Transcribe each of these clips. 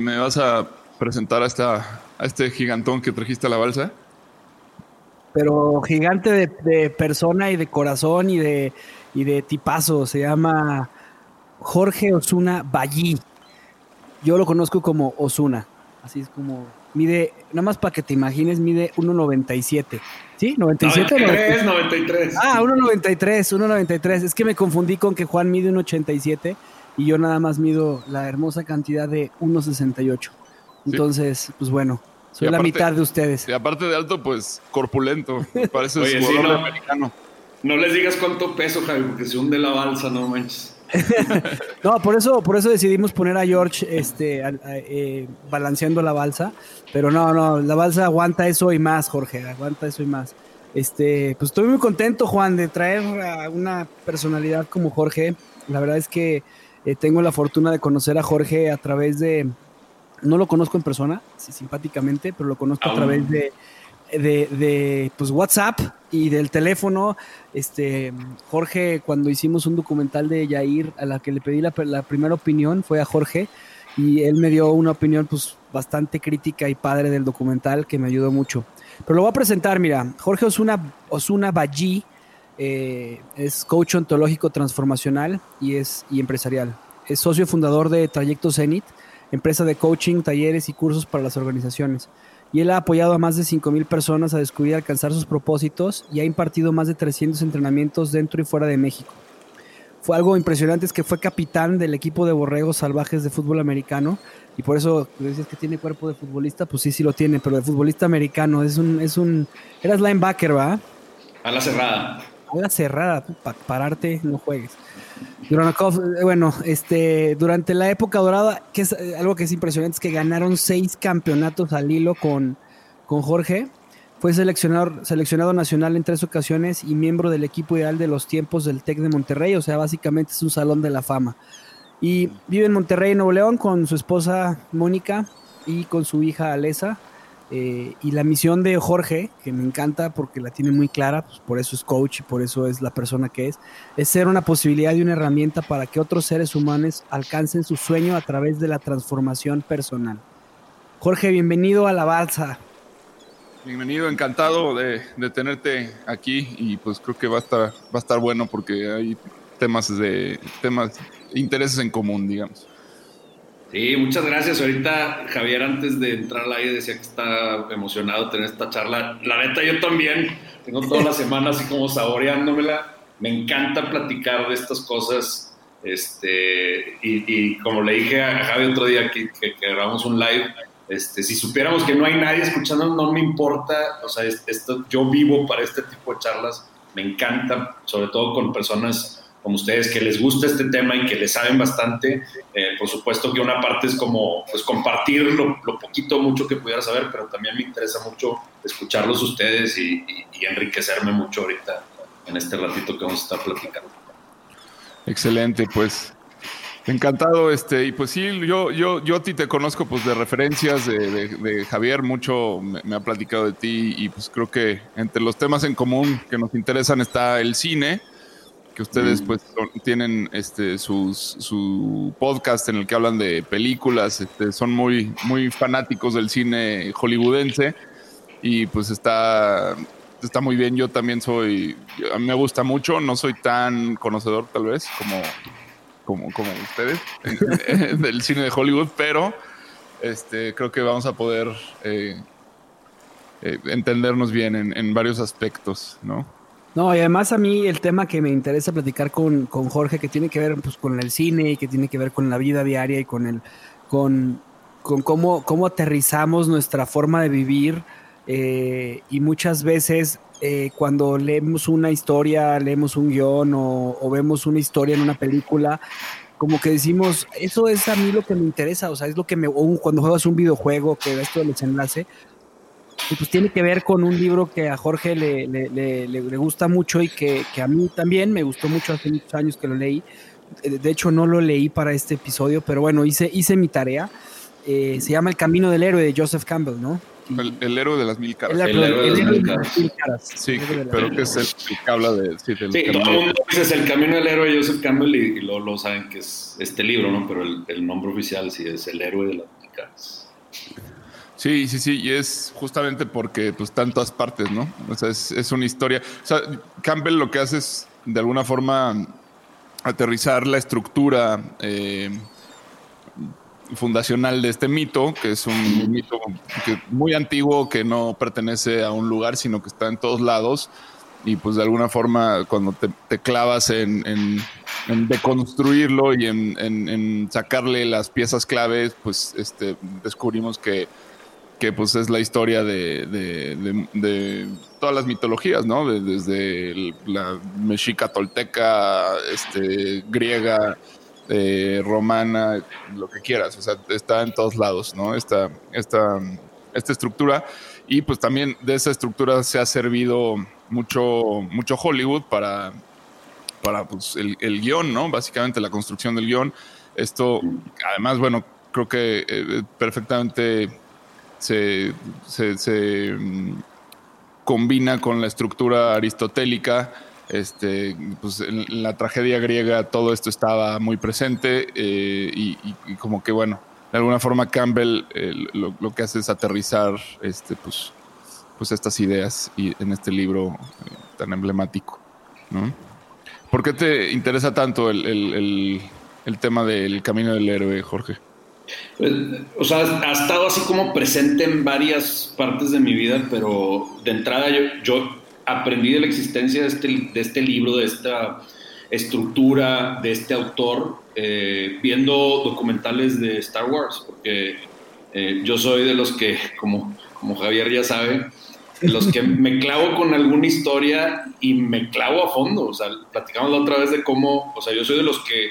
¿Me vas a presentar a, esta, a este gigantón que trajiste a la balsa? Pero gigante de, de persona y de corazón y de, y de tipazo. Se llama Jorge Osuna Ballí. Yo lo conozco como Osuna. Así es como. Mide, nada más para que te imagines, mide 1,97. ¿Sí? ¿97? 93, 93. Ah, 1.93, 1.93. Es que me confundí con que Juan mide 1.87 y yo nada más mido la hermosa cantidad de 1.68. Entonces, pues bueno, soy la mitad de ustedes. Y aparte de alto, pues corpulento. Parece Oye, sí, jugador no. americano. No les digas cuánto peso, Javi, porque se hunde la balsa, no manches. No, por eso, por eso decidimos poner a George este, a- a- eh, balanceando la balsa. Pero no, no, la balsa aguanta eso y más, Jorge, aguanta eso y más. Este, pues estoy muy contento, Juan, de traer a una personalidad como Jorge. La verdad es que eh, tengo la fortuna de conocer a Jorge a través de, no lo conozco en persona, sí, simpáticamente, pero lo conozco a Aún. través de, de, de, pues, WhatsApp y del teléfono. Este, Jorge, cuando hicimos un documental de Yair, a la que le pedí la, la primera opinión fue a Jorge y él me dio una opinión pues bastante crítica y padre del documental que me ayudó mucho. Pero lo voy a presentar, mira, Jorge Osuna, Osuna Ballí eh, es coach ontológico transformacional y, es, y empresarial. Es socio fundador de Trayecto Zenit, empresa de coaching, talleres y cursos para las organizaciones. Y él ha apoyado a más de 5.000 personas a descubrir y alcanzar sus propósitos y ha impartido más de 300 entrenamientos dentro y fuera de México. Fue algo impresionante, es que fue capitán del equipo de borregos salvajes de fútbol americano y por eso dices que tiene cuerpo de futbolista, pues sí, sí lo tiene, pero de futbolista americano, es un, es un, eras linebacker, ¿va? A la cerrada. Juega cerrada, para pararte, no juegues. Eh, bueno, este, durante la época dorada, que es eh, algo que es impresionante, es que ganaron seis campeonatos al hilo con, con Jorge. Fue seleccionado, seleccionado nacional en tres ocasiones y miembro del equipo ideal de los tiempos del TEC de Monterrey, o sea, básicamente es un salón de la fama. Y vive en Monterrey, Nuevo León, con su esposa Mónica y con su hija Alesa. Eh, y la misión de Jorge, que me encanta porque la tiene muy clara, pues por eso es coach y por eso es la persona que es, es ser una posibilidad y una herramienta para que otros seres humanos alcancen su sueño a través de la transformación personal. Jorge, bienvenido a la balsa. Bienvenido, encantado de, de tenerte aquí y pues creo que va a estar, va a estar bueno porque hay temas de temas, intereses en común, digamos. Sí, muchas gracias. Ahorita Javier antes de entrar al aire decía que está emocionado tener esta charla. La neta yo también. Tengo toda la semana así como saboreándomela. Me encanta platicar de estas cosas. Este, y, como le dije a Javi otro día que, que, grabamos un live, este, si supiéramos que no hay nadie escuchando, no me importa. O sea, es- esto, yo vivo para este tipo de charlas. Me encanta, sobre todo con personas como ustedes, que les gusta este tema y que le saben bastante. Eh, por supuesto que una parte es como pues, compartir lo, poquito o mucho que pudiera saber, pero también me interesa mucho escucharlos ustedes y enriquecerme mucho ahorita en este ratito que vamos a estar platicando. Excelente, pues Encantado, este, y pues sí, yo, yo, yo a ti te conozco pues de referencias de, Javier, mucho me, ha platicado de ti y pues creo que entre los temas en común que nos interesan está el cine, que ustedes mm. pues tienen este sus, su podcast en el que hablan de películas, este, son muy, muy fanáticos del cine hollywoodense y pues está, está muy bien, yo también soy, a mí me gusta mucho, no soy tan conocedor tal vez como como, como ustedes del cine de Hollywood, pero este, creo que vamos a poder eh, eh, entendernos bien en, varios aspectos, ¿no? No, y además a mí el tema que me interesa platicar con, con, Jorge, que tiene que ver pues, con el cine y que tiene que ver con la vida diaria y con el con, con cómo, cómo aterrizamos nuestra forma de vivir eh, y muchas veces eh, cuando leemos una historia, leemos un guion o, vemos una historia en una película, como que decimos, eso es a mí lo que me interesa, o sea, es lo que me, cuando juegas un videojuego, que esto del desenlace, y pues tiene que ver con un libro que a Jorge le, le, le, gusta mucho y que, que, a mí también me gustó mucho hace muchos años que lo leí. De hecho, no lo leí para este episodio, pero bueno, hice, hice mi tarea. Eh, se llama El Camino del Héroe de Joseph Campbell, ¿no? El, héroe de las mil caras. El, héroe de las mil caras. Sí, pero que es el, que habla de. Sí, sí todo el mundo dice el camino del héroe de Joseph Campbell y, luego lo, saben que es este libro, ¿no? Pero el, nombre oficial sí es El héroe de las mil caras. Sí, sí, sí, y es justamente porque pues tantas partes, ¿no? O sea, es, es, una historia. O sea, Campbell lo que hace es de alguna forma aterrizar la estructura eh, fundacional de este mito, que es un mito muy antiguo que no pertenece a un lugar, sino que está en todos lados. Y pues de alguna forma cuando te, clavas en, deconstruirlo y en, sacarle las piezas claves, pues este, descubrimos que, que pues es la historia de, todas las mitologías, ¿no? desde la mexica tolteca, este, griega, eh, romana, lo que quieras, o sea, está en todos lados, ¿no? Esta, esta, esta estructura. Y pues también de esa estructura se ha servido mucho, mucho Hollywood para, para pues, el, el guion, ¿no? Básicamente la construcción del guion. Esto, además, bueno, creo que eh, perfectamente se, se, mm, combina con la estructura aristotélica este, pues en la tragedia griega todo esto estaba muy presente eh, y, como que bueno, de alguna forma Campbell lo, que hace es aterrizar este, pues, pues estas ideas en este libro eh, tan emblemático. ¿Por qué te interesa tanto el, tema del camino del héroe, Jorge? Pues, o sea, ha estado así como presente en varias partes de mi vida, pero de entrada yo, yo aprendí de la existencia de este, de este libro, de esta estructura, de este autor, eh, viendo documentales de Star Wars, porque eh, yo soy de los que, como, como Javier ya sabe, de los que me clavo con alguna historia y me clavo a fondo. O sea, platicamos la otra vez de cómo, o sea, yo soy de los que, eh,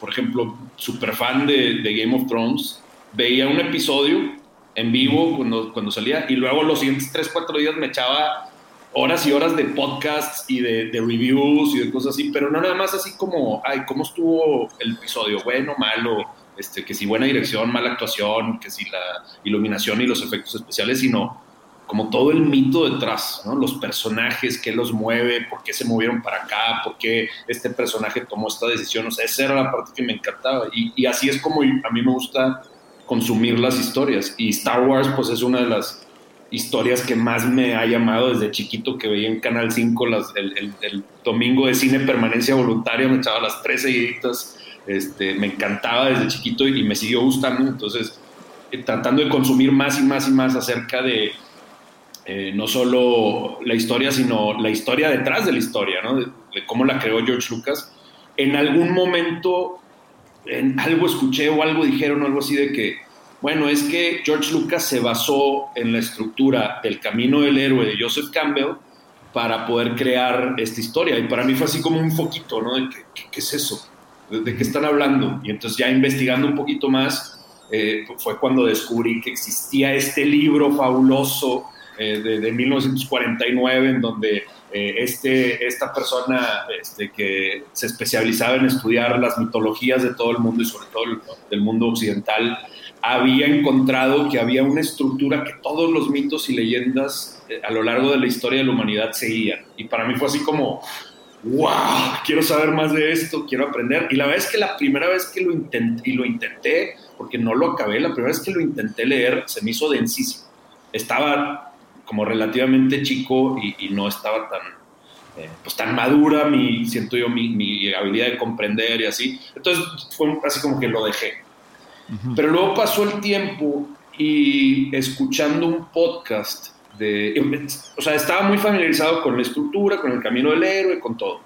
por ejemplo, super fan de, de, Game of Thrones, veía un episodio en vivo cuando, cuando salía y luego los siguientes 3, 4 días me echaba horas y horas de podcasts y de, reviews y de cosas así, pero no nada más así como, ay, ¿cómo estuvo el episodio? Bueno, malo, este, que si buena dirección, mala actuación, que si la iluminación y los efectos especiales, sino como todo el mito detrás. Los personajes, qué los mueve, por qué se movieron para acá, por qué este personaje tomó esta decisión, o sea, esa era la parte que me encantaba. Y, así es como a mí me gusta consumir las historias. Y Star Wars pues es una de las historias que más me ha llamado desde chiquito que veía en Canal 5 las, el, el, domingo de cine permanencia voluntaria, me echaba las tres seguiditas, este, me encantaba desde chiquito y, me siguió gustando, entonces eh, tratando de consumir más y más y más acerca de eh, no solo la historia, sino la historia detrás de la historia, ¿no? de, de cómo la creó George Lucas. En algún momento, en algo escuché o algo dijeron, algo así de que bueno, es que George Lucas se basó en la estructura del camino del héroe de Joseph Campbell para poder crear esta historia. Y para mí fue así como un foquito, ¿no? De qué, qué es eso, de, de, qué están hablando. Y entonces ya investigando un poquito más, eh, fue cuando descubrí que existía este libro fabuloso eh, de, de, 1949 en donde eh, este, esta persona este, que se especializaba en estudiar las mitologías de todo el mundo y sobre todo el, del mundo occidental, había encontrado que había una estructura que todos los mitos y leyendas eh, a lo largo de la historia de la humanidad seguían. Y para mí fue así como, wow, quiero saber más de esto, quiero aprender. Y la verdad es que la primera vez que lo intenté, y lo intenté, porque no lo acabé, la primera vez que lo intenté leer se me hizo densísimo. Estaba como relativamente chico y, y no estaba tan, eh, pues tan madura, mi, siento yo, mi, mi, habilidad de comprender y así. Entonces fue así como que lo dejé. Uh -huh. Pero luego pasó el tiempo y escuchando un podcast de, o sea, estaba muy familiarizado con la estructura, con el camino del héroe, con todo.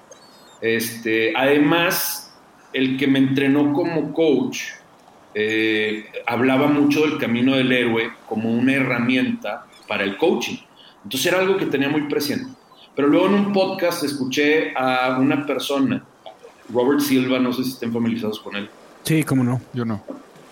Este, además, el que me entrenó como coach eh, hablaba mucho del camino del héroe como una herramienta para el coaching. Entonces era algo que tenía muy presente. Pero luego en un podcast escuché a una persona, Robert Silva, no sé si estén familiarizados con él. Sí, cómo no. Yo no.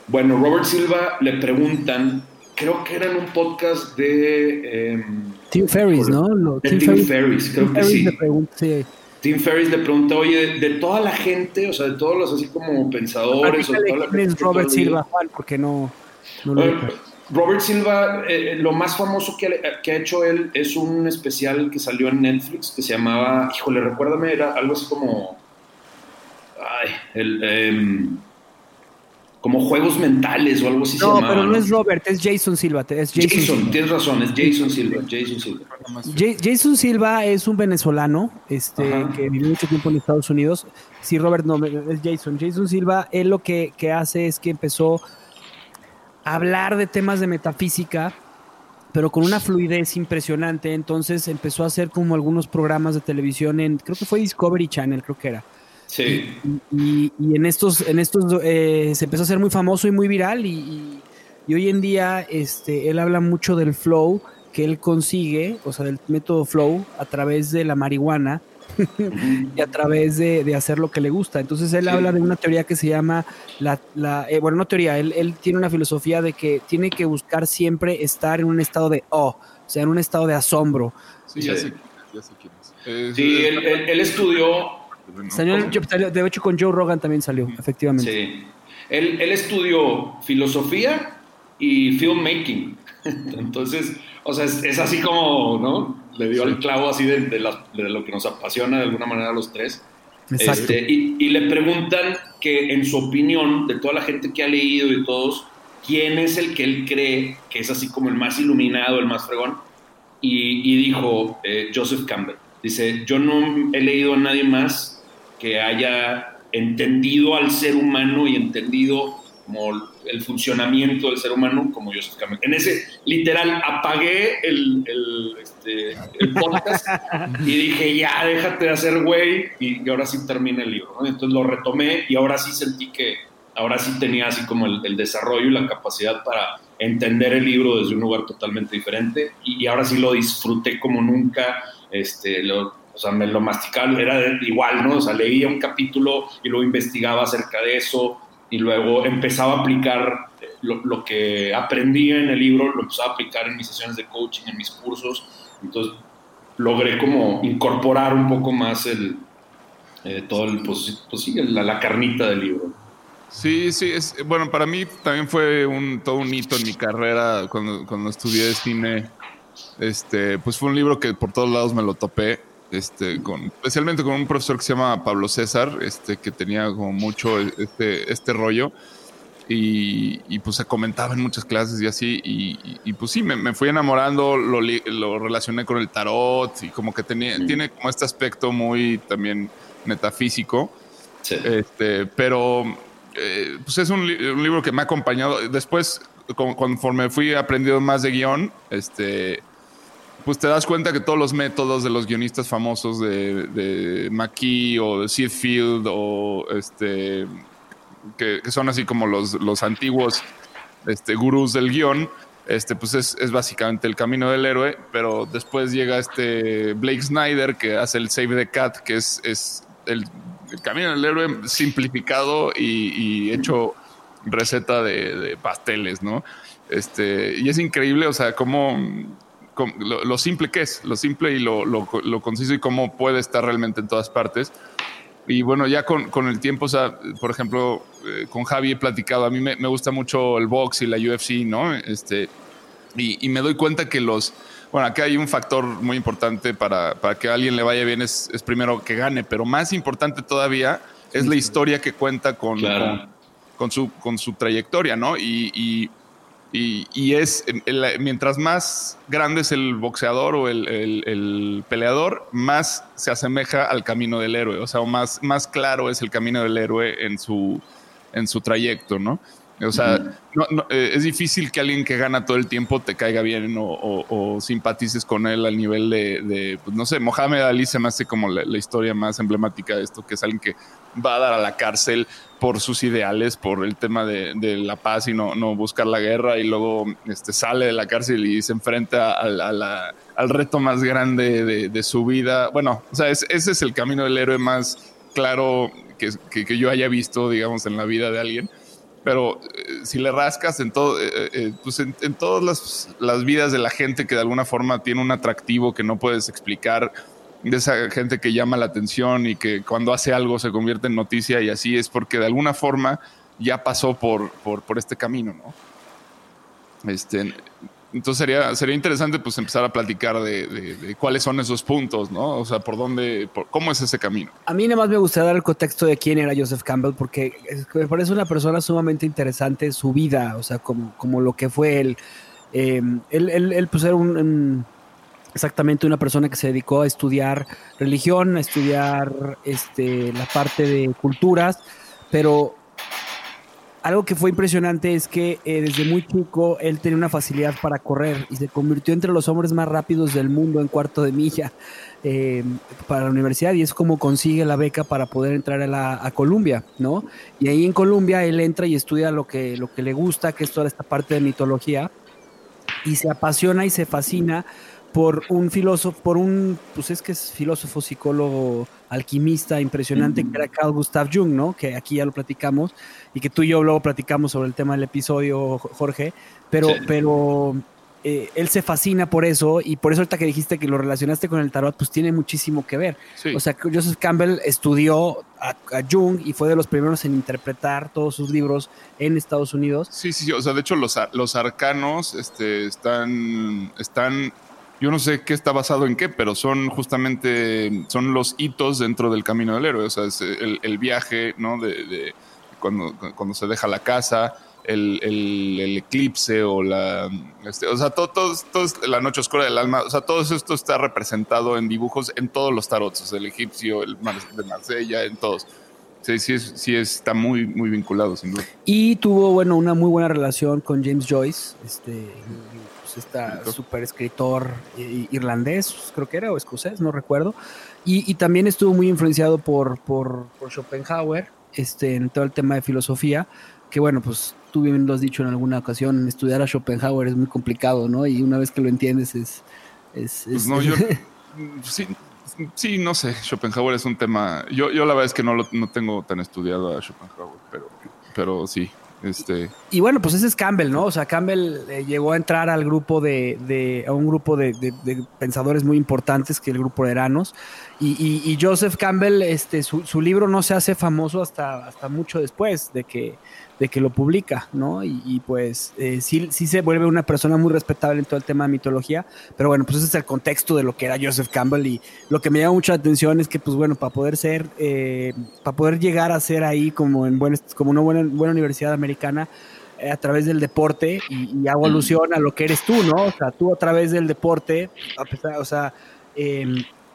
Bueno, Robert Silva le preguntan, creo que era en un podcast de... Eh, Tim Ferris, ¿no? Lo, Tim, Tim, Ferris, creo Tim que Ferris sí. Le pregunta, sí. Tim Ferris le pregunta, oye, de, de, toda la gente, o sea, de todos los así como pensadores... O toda la gente es Robert Silva, Juan? Porque no... no lo bueno, Robert Silva, eh, lo más famoso que, que, ha hecho él es un especial que salió en Netflix que se llamaba, híjole, recuérdame, era algo así como. Ay, el. Eh, como juegos mentales o algo así no, se llamaba. pero no, ¿no? es Robert, es Jason Silva. Es Jason, Jason Silva. tienes razón, es Jason Silva. Jason Silva. Jason Silva es un venezolano este, Ajá. que vivió mucho tiempo en Estados Unidos. Sí, Robert no, es Jason. Jason Silva, él lo que, que hace es que empezó hablar de temas de metafísica, pero con una fluidez impresionante. Entonces empezó a hacer como algunos programas de televisión en, creo que fue Discovery Channel, creo que era. Sí. Y, y, y en estos, en estos eh, se empezó a hacer muy famoso y muy viral. Y, y, hoy en día este, él habla mucho del flow que él consigue, o sea, del método flow a través de la marihuana. y a través de, de, hacer lo que le gusta. Entonces él sí. habla de una teoría que se llama, la, la eh, bueno, no teoría, él, él, tiene una filosofía de que tiene que buscar siempre estar en un estado de oh, o sea, en un estado de asombro. Sí, ya sé, ya sé quién es. Eh, sí, él, él, él, estudió... Salió, de hecho con Joe Rogan también salió, efectivamente. Sí. Él, él estudió filosofía y filmmaking. Entonces, o sea, es, es así como, ¿no? Le dio el clavo así de, de, la, de, lo que nos apasiona de alguna manera a los tres. Este, y, y, le preguntan que en su opinión, de toda la gente que ha leído y todos, ¿quién es el que él cree que es así como el más iluminado, el más fregón? Y, y dijo eh, Joseph Campbell. Dice, yo no he leído a nadie más que haya entendido al ser humano y entendido como el funcionamiento del ser humano como Joseph Campbell. En ese, literal, apagué el, el, este, el podcast y dije, ya, déjate de hacer güey, y, ahora sí termina el libro. Entonces lo retomé y ahora sí sentí que, ahora sí tenía así como el, desarrollo y la capacidad para entender el libro desde un lugar totalmente diferente y, y ahora sí lo disfruté como nunca, este, lo, o sea, me lo masticaba, era igual, ¿no? O sea, leía un capítulo y luego investigaba acerca de eso, y luego empezaba a aplicar lo, lo, que aprendí en el libro, lo empezaba a aplicar en mis sesiones de coaching, en mis cursos, entonces logré como incorporar un poco más el, eh, todo el, pues, pues sí, la, carnita del libro. Sí, sí, es, bueno, para mí también fue un, todo un hito en mi carrera cuando, cuando estudié cine, este, pues fue un libro que por todos lados me lo topé, este, con, especialmente con un profesor que se llama Pablo César, este, que tenía como mucho este, este rollo. Y, y, pues se comentaba en muchas clases y así, y, y, y pues sí, me, me, fui enamorando, lo, lo, relacioné con el tarot y como que tenía, mm. tiene como este aspecto muy también metafísico, sí. este, pero eh, pues es un, un, libro que me ha acompañado. Después, conforme fui aprendiendo más de guion, este, pues te das cuenta que todos los métodos de los guionistas famosos de, de McKee o de Sid Field o este que, son así como los, los antiguos este, gurús del guion, este, pues es, es, básicamente el camino del héroe, pero después llega este Blake Snyder que hace el Save the Cat, que es, es el, camino del héroe simplificado y, hecho receta de, de, pasteles, ¿no? Este, y es increíble, o sea, cómo lo, lo, simple que es, lo simple y lo, lo, lo, conciso y cómo puede estar realmente en todas partes. Y bueno, ya con, con el tiempo, o sea, por ejemplo, eh, con Javi he platicado, a mí me, me, gusta mucho el box y la UFC, ¿no? Este, y, y me doy cuenta que los, bueno, acá hay un factor muy importante para, para que a alguien le vaya bien, es, es, primero que gane, pero más importante todavía es la historia que cuenta con, claro. con, con, su, con su trayectoria, ¿no? Y, y, y, y es, el, mientras más grande es el boxeador o el, el, el, peleador, más se asemeja al camino del héroe, o sea, más, más claro es el camino del héroe en su, en su trayecto, ¿no? O sea, no, no, eh, es difícil que alguien que gana todo el tiempo te caiga bien o, o, o simpatices con él al nivel de, de pues, no sé, Mohamed Ali se me hace como la, la, historia más emblemática de esto, que es alguien que va a dar a la cárcel por sus ideales, por el tema de, de la paz y no, no, buscar la guerra y luego este, sale de la cárcel y se enfrenta a, a la, al reto más grande de, de, su vida. Bueno, o sea, es, ese es el camino del héroe más claro que, que, que yo haya visto, digamos, en la vida de alguien pero eh, si le rascas en todo, eh, eh, pues en, en todas las, las, vidas de la gente que de alguna forma tiene un atractivo que no puedes explicar, de esa gente que llama la atención y que cuando hace algo se convierte en noticia y así es porque de alguna forma ya pasó por, por, por este camino, ¿no? Este, entonces sería, sería interesante pues empezar a platicar de, de, de, cuáles son esos puntos, ¿no? O sea, por dónde, por, cómo es ese camino. A mí nada más me gustaría dar el contexto de quién era Joseph Campbell, porque me parece una persona sumamente interesante su vida, o sea, como, como lo que fue él. Eh, él, él, pues era un, exactamente una persona que se dedicó a estudiar religión, a estudiar este, la parte de culturas, pero algo que fue impresionante es que eh, desde muy chico él tenía una facilidad para correr y se convirtió entre los hombres más rápidos del mundo en cuarto de milla eh, para la universidad y es como consigue la beca para poder entrar a, la, a Columbia, ¿no? Y ahí en Columbia él entra y estudia lo que, lo que le gusta, que es toda esta parte de mitología y se apasiona y se fascina por un filósofo, por un, pues es que es filósofo, psicólogo, alquimista impresionante, que era Carl Gustav Jung, ¿no? Que aquí ya lo platicamos y que tú y yo luego platicamos sobre el tema del episodio, Jorge, pero, sí. pero eh, él se fascina por eso y por eso ahorita que dijiste que lo relacionaste con el tarot, pues tiene muchísimo que ver. Sí. O sea, Joseph Campbell estudió a, a, Jung y fue de los primeros en interpretar todos sus libros en Estados Unidos. Sí, sí, sí. o sea, de hecho los, los arcanos este, están, están yo no sé qué está basado en qué, pero son justamente son los hitos dentro del camino del héroe. O sea, es el, el viaje, ¿no? De, de, cuando, cuando se deja la casa, el, eclipse o la. Este, o sea, todo, todo, todo, la noche oscura del alma. O sea, todo esto está representado en dibujos en todos los tarots. El egipcio, el de Marsella, en todos. Sí, sí, sí está muy, muy vinculado, sin duda. Y tuvo, bueno, una muy buena relación con James Joyce, este, pues, esta super escritor irlandés, creo que era, o escocés, no recuerdo. Y, y también estuvo muy influenciado por, por, por, Schopenhauer este, en todo el tema de filosofía, que bueno, pues tú bien lo has dicho en alguna ocasión, estudiar a Schopenhauer es muy complicado, ¿no? Y una vez que lo entiendes es... es, pues no, yo, sí, sí, no sé, Schopenhauer es un tema, yo, yo la verdad es que no, lo, no tengo tan estudiado a Schopenhauer, pero, pero sí, este... Y, bueno, pues ese es Campbell, ¿no? O sea, Campbell eh, llegó a entrar al grupo de, de a un grupo de, de, de, pensadores muy importantes que el grupo de Eranos. Y, y, y Joseph Campbell, este, su, su, libro no se hace famoso hasta, hasta mucho después de que, de que lo publica, ¿no? Y, y pues eh, sí, sí se vuelve una persona muy respetable en todo el tema de mitología, pero bueno, pues ese es el contexto de lo que era Joseph Campbell y lo que me llama mucha atención es que, pues bueno, para poder ser, eh, para poder llegar a ser ahí como en buen, como una buena, buena universidad americana, eh, a través del deporte y, y, hago alusión a lo que eres tú, ¿no? O sea, tú a través del deporte, a pesar, o sea, eh,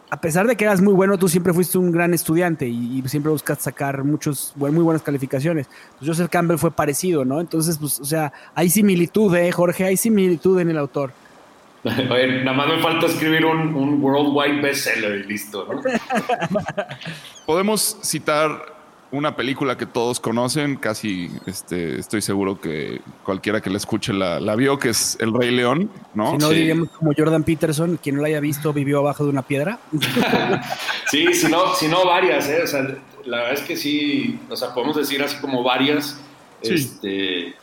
a pesar de que eras muy bueno, tú siempre fuiste un gran estudiante y, y siempre buscaste sacar muchos, muy buenas calificaciones. Pues Joseph Campbell fue parecido, ¿no? Entonces, pues, o sea, hay similitud, ¿eh, Jorge? Hay similitud en el autor. Oye, nada más me falta escribir un, un worldwide bestseller y listo, ¿no? Podemos citar una película que todos conocen, casi este, estoy seguro que cualquiera que la escuche la, la vio, que es El Rey León, ¿no? Si no, Sí. diríamos como Jordan Peterson, quien no la haya visto vivió abajo de una piedra. Sí, si no, si no varias, ¿eh? O sea, la verdad es que sí, o sea, podemos decir así como varias, Sí. este,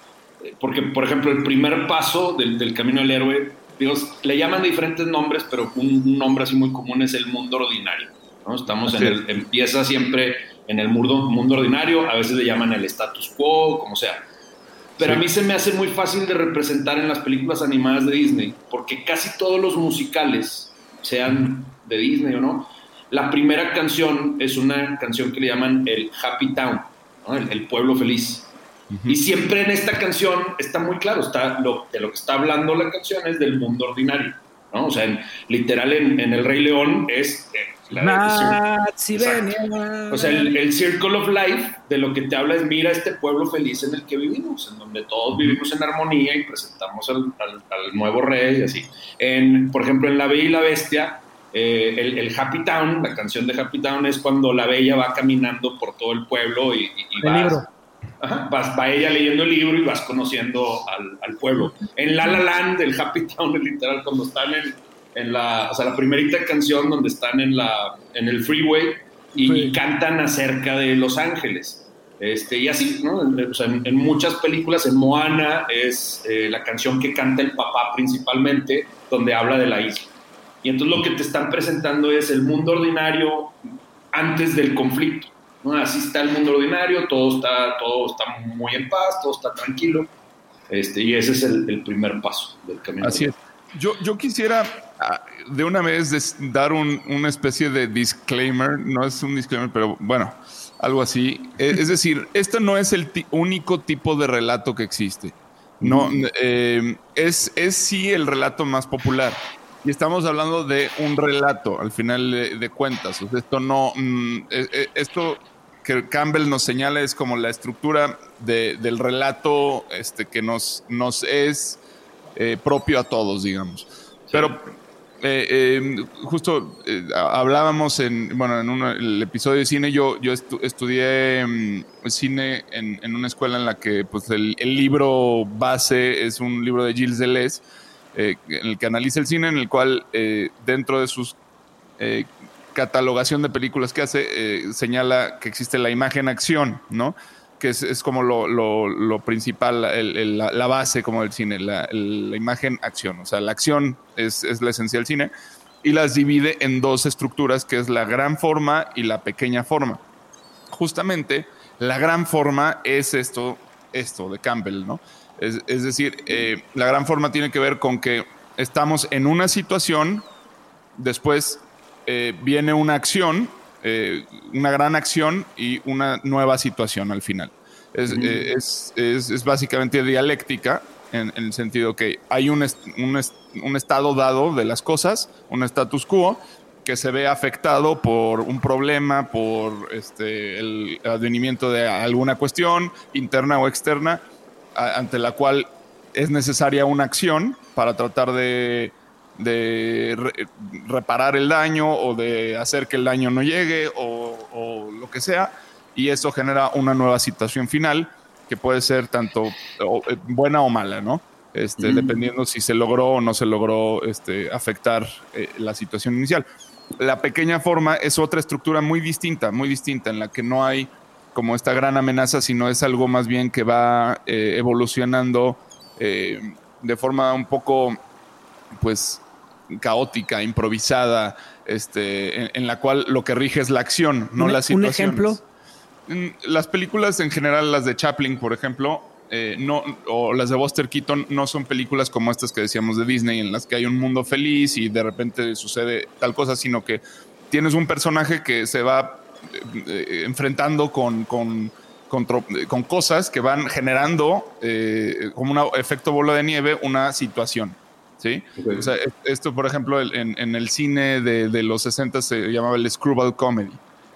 porque, por ejemplo, el primer paso del, del Camino del Héroe, digo, le llaman de diferentes nombres, pero un, un nombre así muy común es el mundo ordinario, ¿no? Estamos en el, empieza siempre en el mundo, mundo ordinario, a veces le llaman el status quo, como sea. Pero Sí. a mí se me hace muy fácil de representar en las películas animadas de Disney, porque casi todos los musicales, sean de Disney o no, la primera canción es una canción que le llaman el Happy Town, ¿no? el, el pueblo feliz. Y siempre en esta canción está muy claro, está lo, de lo que está hablando la canción es del mundo ordinario. ¿no? O sea, en- literal en, en El Rey León es... eh, la- Nazi Exacto. Venia. o sea, el, el Circle of Life de lo que te habla es mira este pueblo feliz en el que vivimos, en donde todos vivimos en armonía y presentamos al, al- al nuevo rey y así. En, por ejemplo, en La Bella y la Bestia, eh, el, el Happy Town, la canción de Happy Town es cuando la Bella va caminando por todo el pueblo y, y- y El vas- libro. Ajá, vas- va ella leyendo el libro y vas conociendo al, al pueblo. En La La Land, el Happy Town es literal cuando están en, en la, o sea, la primerita canción donde están en, la, en el freeway y, Sí. y cantan acerca de Los Ángeles. Este, y así, ¿no? O sea, en, en muchas películas, en Moana es eh, la canción que canta el papá principalmente, donde habla de la isla. Y entonces lo que te están presentando es el mundo ordinario antes del conflicto. ¿no? Así está el mundo ordinario, todo está, todo está muy en paz, todo está tranquilo. Este, y ese es el, el primer paso del camino. Así es. Yo, yo quisiera ah, de una vez dar un- una especie de disclaimer, no es un disclaimer, pero bueno, algo así. E- Es, decir, este no es el único tipo de relato que existe. No, eh, es, es sí el relato más popular. Y estamos hablando de un relato, al final de, de cuentas. O sea, esto no, mm, eh, eh, esto que Campbell nos señala es como la estructura de- del relato este, que nos, nos es eh, propio a todos, digamos. Pero eh, eh, justo hablábamos en, bueno, en el episodio de cine, yo, yo estu- estudié mm, cine en, en una escuela en la que pues, el, el libro base es un libro de Gilles Deleuze, eh, en el que analiza el cine, en el cual eh, dentro de sus eh, catalogación de películas que hace, eh, señala que existe la imagen-acción, ¿no? Que es, es como lo, lo- lo principal, el- el- la, la base como del cine, la, el- la imagen-acción. O sea, la acción es, es la esencia del cine y las divide en dos estructuras, que es la gran forma y la pequeña forma. Justamente, la gran forma es esto, esto de Campbell, ¿no? Es, es decir, eh, la gran forma tiene que ver con que estamos en una situación, después eh, viene una acción, eh, una gran acción y una nueva situación al final. Es, eh, es- es- es básicamente dialéctica en, en el sentido que hay un, est- un est- un estado dado de las cosas, un status quo, que se ve afectado por un problema, por este, el advenimiento de alguna cuestión interna o externa, ante la cual es necesaria una acción para tratar de, de re- reparar el daño o de hacer que el daño no llegue o, o lo que sea, y eso genera una nueva situación final que puede ser tanto o- eh, buena o mala, ¿no? Este, Dependiendo si se logró o no se logró este, afectar eh, la situación inicial. La pequeña forma es otra estructura muy distinta, muy distinta, en la que no hay como esta gran amenaza, sino es algo más bien que va eh, evolucionando de forma un poco, pues, caótica, improvisada, este, en, en la cual lo que rige es la acción, no Un- las un situaciones. ejemplo. Mm, Las películas en general, las de Chaplin, por ejemplo, eh, no, o las de Buster Keaton, no son películas como estas que decíamos de Disney, en las que hay un mundo feliz y de repente sucede tal cosa, sino que tienes un personaje que se va eh, eh, enfrentando con, con, con cosas que van generando eh, como un efecto bola de nieve una situación. ¿Sí? O sea, esto, por ejemplo, en, en el cine de, de los 60 se llamaba el Screwball Comedy,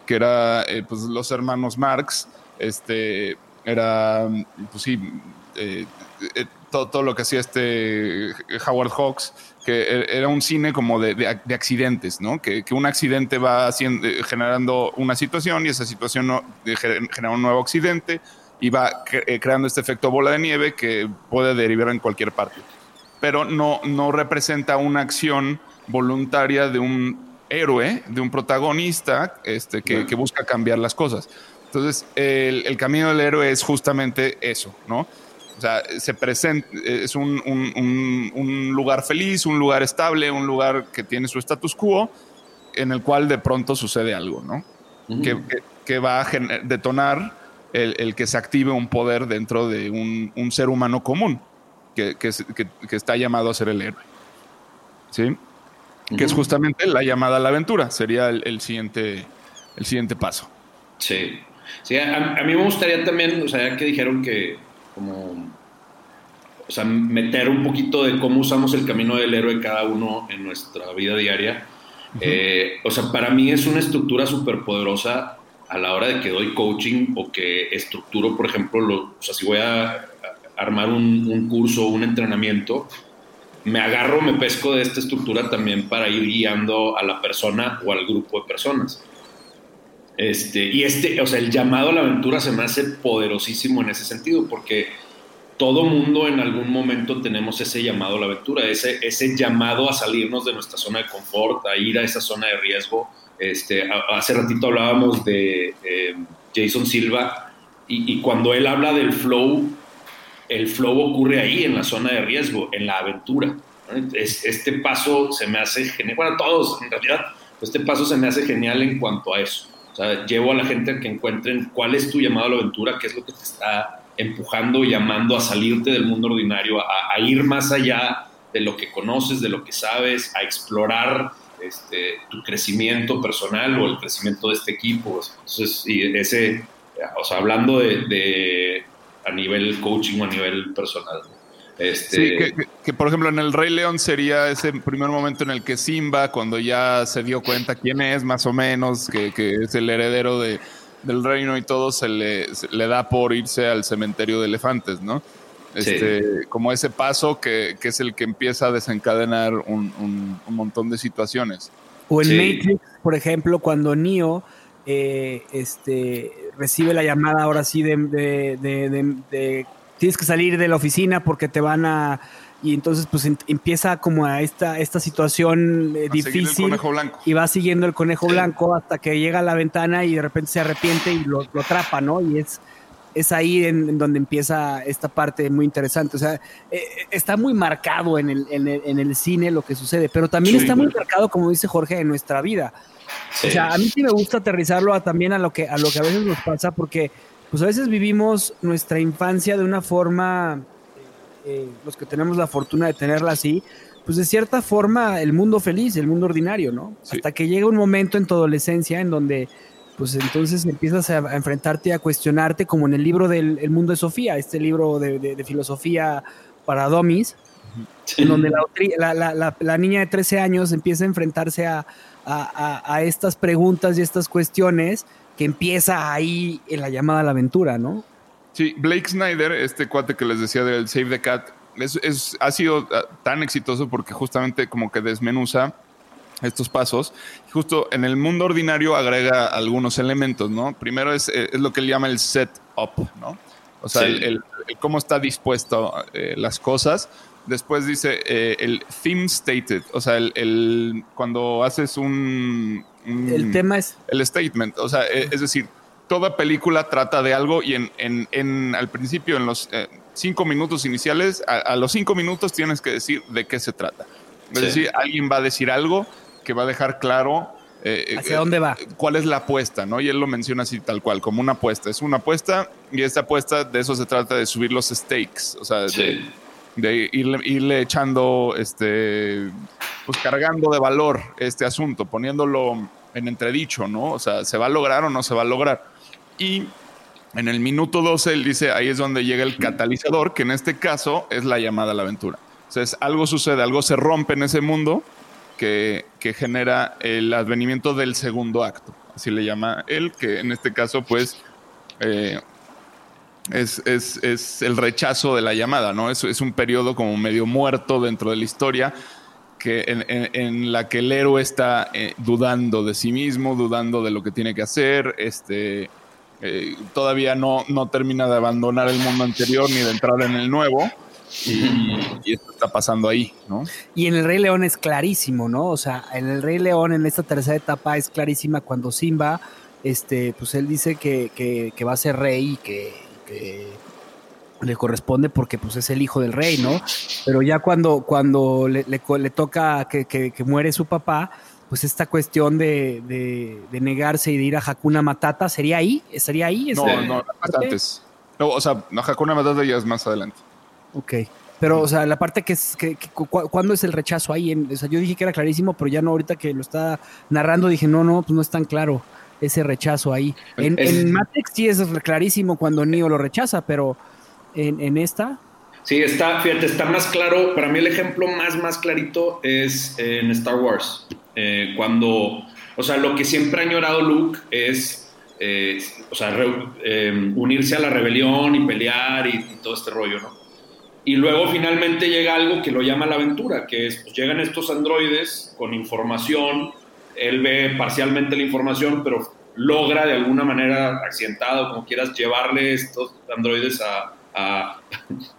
que era eh, pues, los hermanos Marx, este, era, pues sí, eh, eh, todo, todo lo que hacía este Howard Hawks, que e, era un cine como de, de, de accidentes, ¿no? Que, que, un accidente va haciendo, eh, generando una situación y esa situación no, genera un nuevo accidente y va cre creando este efecto bola de nieve que puede derivar en cualquier parte. Pero no, no representa una acción voluntaria de un héroe, de un protagonista este, que, que busca cambiar las cosas. Entonces, el, el, camino del héroe es justamente eso, ¿no? O sea, se presenta, es un, un, un, un, lugar feliz, un lugar estable, un lugar que tiene su status quo, en el cual de pronto sucede algo, ¿no? Uh -huh. que, que, que, va a detonar el, el, que se active un poder dentro de un, ser humano común, que, que, está llamado a ser el héroe. ¿Sí? Uh -huh. Que es justamente la llamada a la aventura, sería el, el siguiente, el siguiente paso. Sí. Sí, a, a, mí me gustaría también, o sea, ya que dijeron que como, o sea, meter un poquito de cómo usamos el camino del héroe cada uno en nuestra vida diaria. Uh -huh. eh, o sea, para mí es una estructura súper poderosa a la hora de que doy coaching o que estructuro, por ejemplo, lo, o sea, si voy a armar un, un curso, un entrenamiento, me agarro, me pesco de esta estructura también para ir guiando a la persona o al grupo de personas. Este, y este, o sea, el llamado a la aventura se me hace poderosísimo en ese sentido, porque todo mundo en algún momento tenemos ese llamado a la aventura, ese, ese llamado a salirnos de nuestra zona de confort, a ir a esa zona de riesgo. Este, hace ratito hablábamos de eh, Jason Silva, y cuando él habla del flow, el flow ocurre ahí, en la zona de riesgo, en la aventura. Es, este paso se me hace genial, bueno, todos en realidad, este paso se me hace genial en cuanto a eso o sea, llevo a la gente a que encuentren cuál es tu llamado a la aventura, qué es lo que te está empujando, llamando a salirte del mundo ordinario, a, ir más allá de lo que conoces, de lo que sabes, a explorar este, tu crecimiento personal o el crecimiento de este equipo. Entonces, y ese, o sea, hablando de a nivel coaching o a nivel personal. Este... Sí, que, que, que, por ejemplo en el Rey León sería ese primer momento en el que Simba, cuando ya se dio cuenta quién es, más o menos, que, que es el heredero de, del reino y todo, se le, se le, da por irse al cementerio de elefantes, ¿no? Este, sí. Como ese paso que, que, es el que empieza a desencadenar un, un, un montón de situaciones. O en sí. Matrix, por ejemplo, cuando Neo eh, este, recibe la llamada ahora sí de, de, de, de tienes que salir de la oficina porque te van a y entonces pues en, empieza como a esta, esta situación eh, difícil y va siguiendo el conejo sí. blanco hasta que llega a la ventana y de repente se arrepiente y lo, lo atrapa, ¿no? Y es, es ahí en, en, donde empieza esta parte muy interesante. O sea, eh, está muy marcado en el, en, el, en el, cine lo que sucede, pero también sí, está muy marcado, como dice Jorge, en nuestra vida. Sí. O sea, a mí sí me gusta aterrizarlo a, también a lo, que, a lo que a veces nos pasa porque pues a veces vivimos nuestra infancia de una forma, eh, los que tenemos la fortuna de tenerla así, pues de cierta forma el mundo feliz, el mundo ordinario, ¿no? Sí. Hasta que llega un momento en tu adolescencia en donde pues entonces empiezas a, a enfrentarte, a cuestionarte, como en el libro del el mundo de Sofía, este libro de, de, de filosofía para domis, sí. en donde la, la, la, la, niña de 13 años empieza a enfrentarse a, a, a estas preguntas y estas cuestiones que empieza ahí en la llamada a la aventura, ¿no? Sí, Blake Snyder, este cuate que les decía del Save the Cat, es, es, ha sido ah, tan exitoso porque justamente como que desmenuza estos pasos. Justo en el mundo ordinario agrega algunos elementos, ¿no? Primero es, eh, es lo que él llama el setup, ¿no? O sea, sí. el, el, el, cómo está dispuesto eh, las cosas. Después dice eh, el theme stated, o sea, el, el cuando haces un, un, El tema es... El statement, o sea, eh, es decir, toda película trata de algo y en, en, en al principio, en los eh, cinco minutos iniciales, a, a, los cinco minutos tienes que decir de qué se trata. Es sí. decir, alguien va a decir algo que va a dejar claro eh, hacia dónde va, cuál es la apuesta, ¿no? Y él lo menciona así tal cual, como una apuesta. Es una apuesta y esta apuesta de eso se trata de subir los stakes, o sea, sí. de, de irle, irle, echando, este, pues cargando de valor este asunto, poniéndolo en entredicho, ¿no? O sea, ¿se va a lograr o no se va a lograr? Y en el minuto 12 él dice, ahí es donde llega el catalizador, que en este caso es la llamada a la aventura. Entonces, algo sucede, algo se rompe en ese mundo que, genera el advenimiento del segundo acto, así le llama él, que en este caso, pues, eh, Es, es, es, el rechazo de la llamada, ¿no? Es, es un periodo como medio muerto dentro de la historia que en la que el héroe está eh, dudando de sí mismo, dudando de lo que tiene que hacer, este, eh, todavía no, no termina de abandonar el mundo anterior ni de entrar en el nuevo. Y, y, esto está pasando ahí, ¿no? Y en el Rey León es clarísimo, ¿no? O sea, en el Rey León, en esta tercera etapa, es clarísima cuando Simba, este, pues él dice que, que, que va a ser rey y que, que, le corresponde porque pues es el hijo del rey, ¿no? Pero ya cuando, cuando le, le, le toca que, que, muere su papá, pues esta cuestión de, de, de, negarse y de ir a Hakuna Matata, ¿sería ahí? ¿Estaría ahí? No, no, antes. No, o sea, no, Hakuna Matata ya es más adelante. Ok. Pero, o sea, la parte que es, que, que cu ¿cuándo es el rechazo ahí? En, o sea, yo dije que era clarísimo, pero ya no, ahorita que lo está narrando, dije, no, no, pues no es tan claro ese rechazo ahí. En, es, en Matrix sí es clarísimo cuando Neo lo rechaza, pero en, en, esta. Sí, está, fíjate, está más claro. Para mí el ejemplo más, más clarito es en Star Wars. Eh, cuando, o sea, lo que siempre ha añorado Luke es, eh, o sea, re, eh, unirse a la rebelión y pelear y, y todo este rollo, ¿no? Y luego finalmente llega algo que lo llama la aventura, que es, pues llegan estos androides con información, él ve parcialmente la información, pero logra de alguna manera accidentada, como quieras, llevarle estos androides a, a,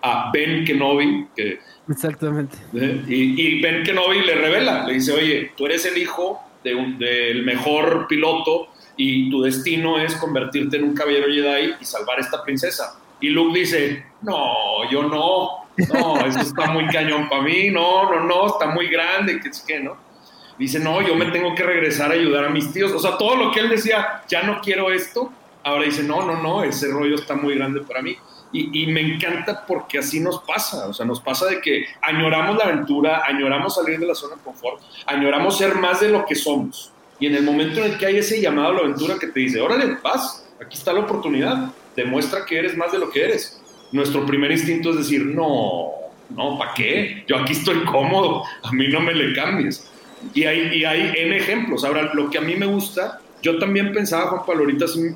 a Ben Kenobi. Que, Exactamente. ¿eh? Y, y, Ben Kenobi le revela, le dice, oye, tú eres el hijo de del mejor piloto y tu destino es convertirte en un caballero Jedi y salvar a esta princesa. Y Luke dice, no, yo no, no, eso está muy cañón para mí, no, no, no, está muy grande, que es que, ¿no? Dice, no, yo me tengo que regresar a ayudar a mis tíos. O sea, todo lo que él decía, ya no quiero esto, ahora dice, no, no, no, ese rollo está muy grande para mí. Y, y, me encanta porque así nos pasa, o sea, nos pasa de que añoramos la aventura, añoramos salir de la zona de confort, añoramos ser más de lo que somos. Y en el momento en el que hay ese llamado a la aventura que te dice, órale, paz, aquí está la oportunidad, demuestra que eres más de lo que eres. Nuestro primer instinto es decir, no, no, ¿para qué? Yo aquí estoy cómodo, a mí no me le cambies. Y hay, y hay N ejemplos. Ahora, lo que a mí me gusta, yo también pensaba, Juan Pablo,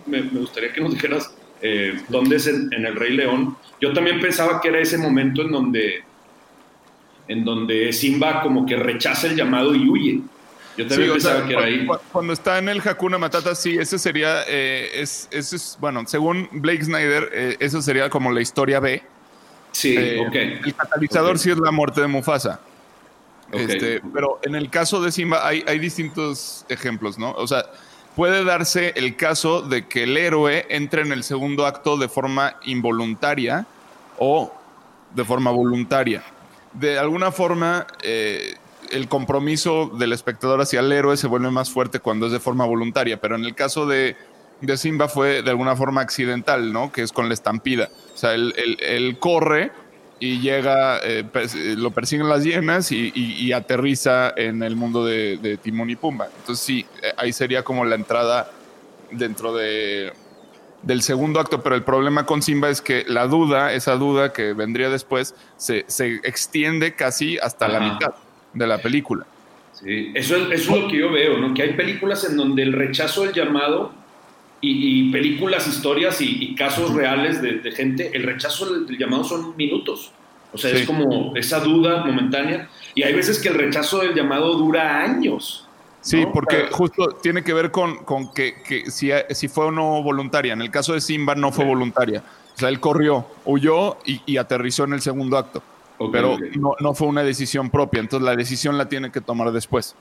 me gustaría que nos dijeras eh, dónde es en, en, El Rey León. Yo también pensaba que era ese momento en donde, en donde Simba como que rechaza el llamado y huye. Yo también sí, pensaba sea, que era ahí. Cuando está en el Hakuna Matata, sí, ese sería, eh, es, ese es, bueno, según Blake Snyder, eh, eso sería como la historia B. Sí, eh, ok. El catalizador okay. sí es la muerte de Mufasa. Okay. Este, pero en el caso de Simba hay, hay distintos ejemplos, ¿no? O sea, puede darse el caso de que el héroe entre en el segundo acto de forma involuntaria o de forma voluntaria. De alguna forma, eh, el compromiso del espectador hacia el héroe se vuelve más fuerte cuando es de forma voluntaria, pero en el caso de, de Simba fue de alguna forma accidental, ¿no? Que es con la estampida. O sea, él, él, él corre y llega, eh, lo persiguen las hienas y, y, y, aterriza en el mundo de, de, Timón y Pumba. Entonces sí, eh, ahí sería como la entrada dentro de, del segundo acto, pero el problema con Simba es que la duda, esa duda que vendría después, se, se extiende casi hasta Ajá. la mitad de la película. Sí, eso es, eso es lo que yo veo, ¿no? Que hay películas en donde el rechazo del llamado y, y, películas, historias y, y casos reales de, de, gente, el rechazo del, llamado son minutos. O sea, sí. es como esa duda momentánea. Y hay veces que el rechazo del llamado dura años. Sí, ¿no? porque Pero, justo tiene que ver con, con que, que, si, si fue o no voluntaria. En el caso de Simba no fue sí. voluntaria. O sea, él corrió, huyó y, y aterrizó en el segundo acto. Okay, pero okay. No, no, fue una decisión propia. Entonces la decisión la tiene que tomar después.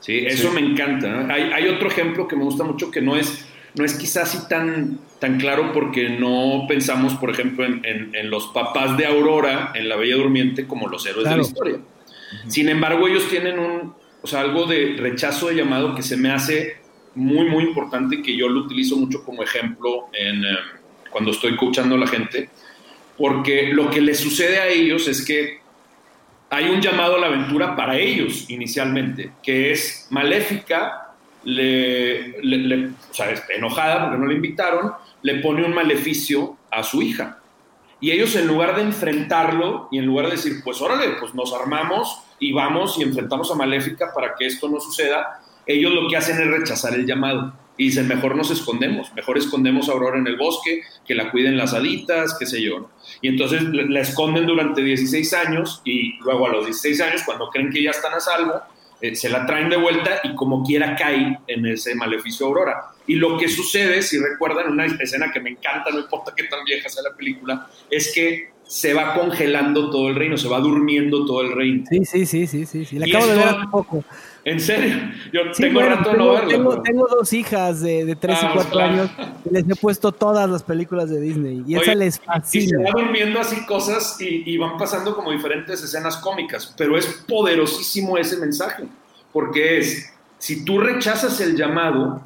Sí, eso sí. me encanta. ¿no? Hay, hay otro ejemplo que me gusta mucho que no es no es quizás así tan, tan claro porque no pensamos, por ejemplo, en, en, en, los papás de Aurora, en La Bella Durmiente, como los héroes claro. de la historia. Uh -huh. Sin embargo, ellos tienen un, o sea, algo de rechazo de llamado que se me hace muy, muy importante y que yo lo utilizo mucho como ejemplo en, eh, cuando estoy coachando a la gente, porque lo que les sucede a ellos es que hay un llamado a la aventura para ellos inicialmente, que es maléfica le, o sea, enojada porque no le invitaron, le pone un maleficio a su hija. Y ellos en lugar de enfrentarlo y en lugar de decir, pues órale, pues nos armamos y vamos y enfrentamos a Maléfica para que esto no suceda, ellos lo que hacen es rechazar el llamado. Y dicen, mejor nos escondemos, mejor escondemos a Aurora en el bosque, que la cuiden las haditas, qué sé yo. Y entonces la esconden durante 16 años y luego a los 16 años, cuando creen que ya están a salvo, eh, se la traen de vuelta y como quiera cae en ese maleficio Aurora. Y lo que sucede, si recuerdan una escena que me encanta, no importa qué tan vieja sea la película, es que se va congelando todo el reino, se va durmiendo todo el reino. Sí, sí, sí, sí, sí. sí. La acabo de ver hace poco. ¿En serio? Yo tengo rato de no verlo. Tengo, dos hijas de, de 3 y 4 ah, años y les he puesto todas las películas de Disney y esa les fascina. Y se va durmiendo así cosas y, y van pasando como diferentes escenas cómicas, pero es poderosísimo ese mensaje, porque es, si tú rechazas el llamado,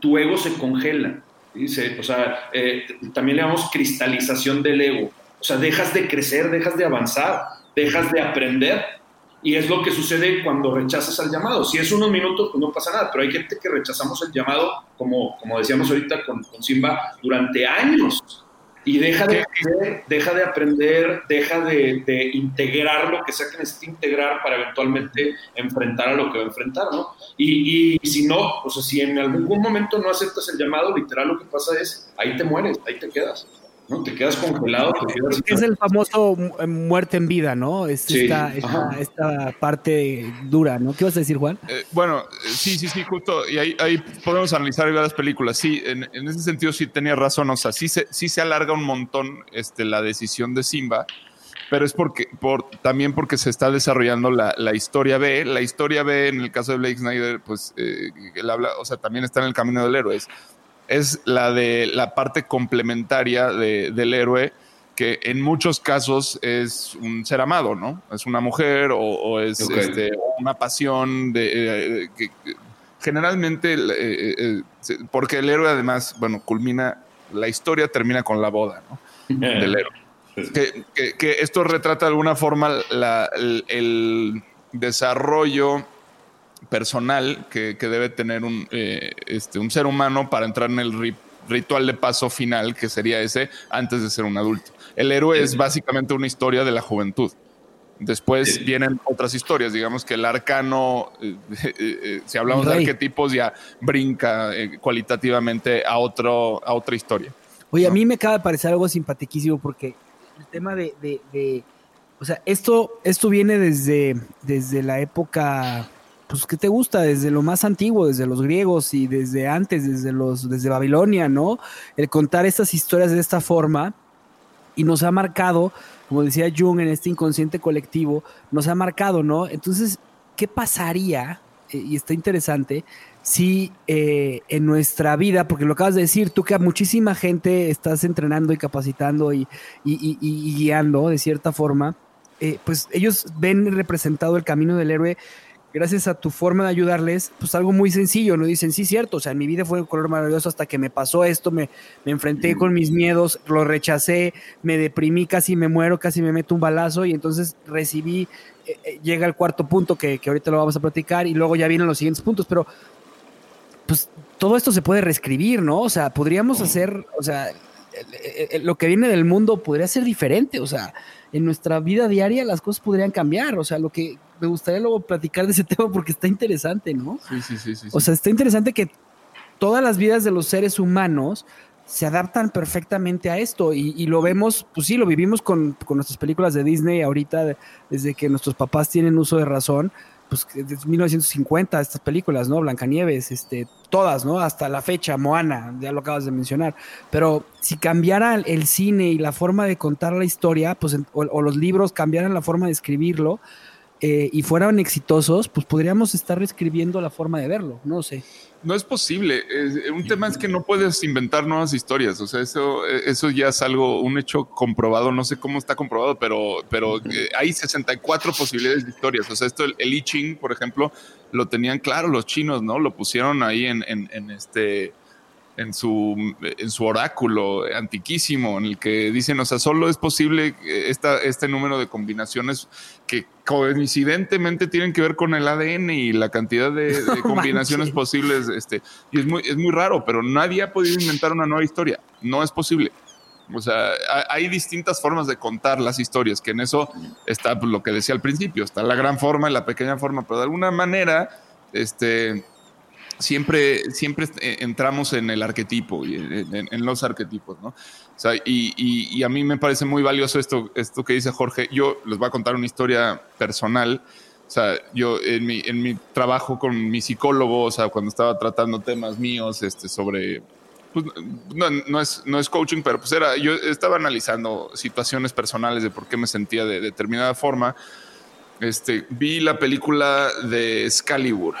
tu ego se congela. Dice, o sea, eh, también le llamamos cristalización del ego. O sea, dejas de crecer, dejas de avanzar, dejas de aprender y es lo que sucede cuando rechazas al llamado. Si es unos minutos, pues no pasa nada, pero hay gente que rechazamos el llamado, como, como decíamos ahorita con, con Simba, durante años. Y deja de, aprender, deja de aprender, deja de, de, integrar lo que sea que necesite integrar para eventualmente enfrentar a lo que va a enfrentar, ¿no? Y, y si no, o sea, si en algún momento no aceptas el llamado, literal lo que pasa es, ahí te mueres, ahí te quedas. ¿No? Te quedas congelado. Es el famoso eh, muerte en vida, ¿no? Es esta, esta, parte dura, ¿no? ¿Qué vas a decir, Juan? Eh, bueno, sí, sí, sí, justo. Y ahí, ahí podemos analizar las películas. Sí, en, en, ese sentido sí tenía razón. O sea, sí se, sí se alarga un montón este, la decisión de Simba pero es porque por, también porque se está desarrollando la, la, historia B. La historia B, en el caso de Blake Snyder, pues eh, él habla, o sea, también está en el camino del héroe es la de la parte complementaria del héroe, que en muchos casos es un ser amado, ¿no? Es una mujer o, es este, una pasión de, eh, que, generalmente, eh, eh, porque el héroe además, bueno, culmina, la historia termina con la boda, ¿no? Del héroe. Que, esto retrata de alguna forma el, el desarrollo personal que, debe tener un, eh, este, un ser humano para entrar en el ritual de paso final, que sería ese, antes de ser un adulto. El héroe es básicamente una historia de la juventud. Después vienen otras historias, digamos que el arcano, eh, eh, si hablamos de arquetipos, ya brinca cualitativamente a, otro, a otra historia. Oye, a mí me acaba de parecer algo simpaticísimo porque el tema de, de, o sea, esto, esto viene desde, desde la época pues, ¿qué te gusta? Desde lo más antiguo, desde los griegos y desde antes, desde los, desde Babilonia, ¿no? El contar estas historias de esta forma y nos ha marcado, como decía Jung en este inconsciente colectivo, nos ha marcado, ¿no? Entonces, ¿qué pasaría? Eh, y está interesante, si eh, en nuestra vida, porque lo acabas de decir, tú que a muchísima gente estás entrenando y capacitando y, y, guiando de cierta forma, eh, pues ellos ven representado el camino del héroe gracias a tu forma de ayudarles, pues algo muy sencillo, ¿no? Dicen, sí, cierto, o sea, mi vida fue un color maravilloso hasta que me pasó esto, me, me enfrenté con mis miedos, lo rechacé, me deprimí, casi me muero, casi me meto un balazo y entonces recibí, eh, eh, llega el cuarto punto que, que ahorita lo vamos a platicar y luego ya vienen los siguientes puntos, pero pues todo esto se puede reescribir, ¿no? O sea, podríamos hacer, o sea, lo que viene del mundo podría ser diferente, o sea, en nuestra vida diaria las cosas podrían cambiar, o sea, lo que me gustaría luego platicar de ese tema porque está interesante, ¿no? Sí, sí, sí. sí o sea, está interesante que todas las vidas de los seres humanos se adaptan perfectamente a esto y, y lo vemos, pues sí, lo vivimos con, con, nuestras películas de Disney ahorita, desde que nuestros papás tienen uso de razón, pues desde 1950 estas películas, ¿no? Blancanieves, este, todas, ¿no? Hasta la fecha, Moana, ya lo acabas de mencionar. Pero si cambiara el cine y la forma de contar la historia, pues, o, o los libros cambiaran la forma de escribirlo, eh, y fueran exitosos, pues podríamos estar reescribiendo la forma de verlo, no sé. No es posible. un tema es que no puedes inventar nuevas historias. O sea, eso, eso ya es algo, un hecho comprobado. No sé cómo está comprobado, pero, pero eh, hay 64 posibilidades de historias. O sea, esto, el, el I Ching, por ejemplo, lo tenían claro los chinos, ¿no? Lo pusieron ahí en, en este en su, en su oráculo antiquísimo, en el que dicen, o sea, solo es posible esta, este número de combinaciones que coincidentemente tienen que ver con el ADN y la cantidad de, combinaciones posibles. Este, y es muy, es muy raro, pero nadie ha podido inventar una nueva historia. No es posible. O sea, hay distintas formas de contar las historias, que en eso está pues, lo que decía al principio, está la gran forma y la pequeña forma, pero de alguna manera, este, siempre, siempre eh, entramos en el arquetipo, y en, los arquetipos, ¿no? O sea, y, y, a mí me parece muy valioso esto, esto que dice Jorge. Yo les voy a contar una historia personal. O sea, yo en mi, en mi trabajo con mi psicólogo, o sea, cuando estaba tratando temas míos este, sobre pues, no, no, es, no es coaching, pero pues era, yo estaba analizando situaciones personales de por qué me sentía de determinada forma. Este, vi la película de Excalibur,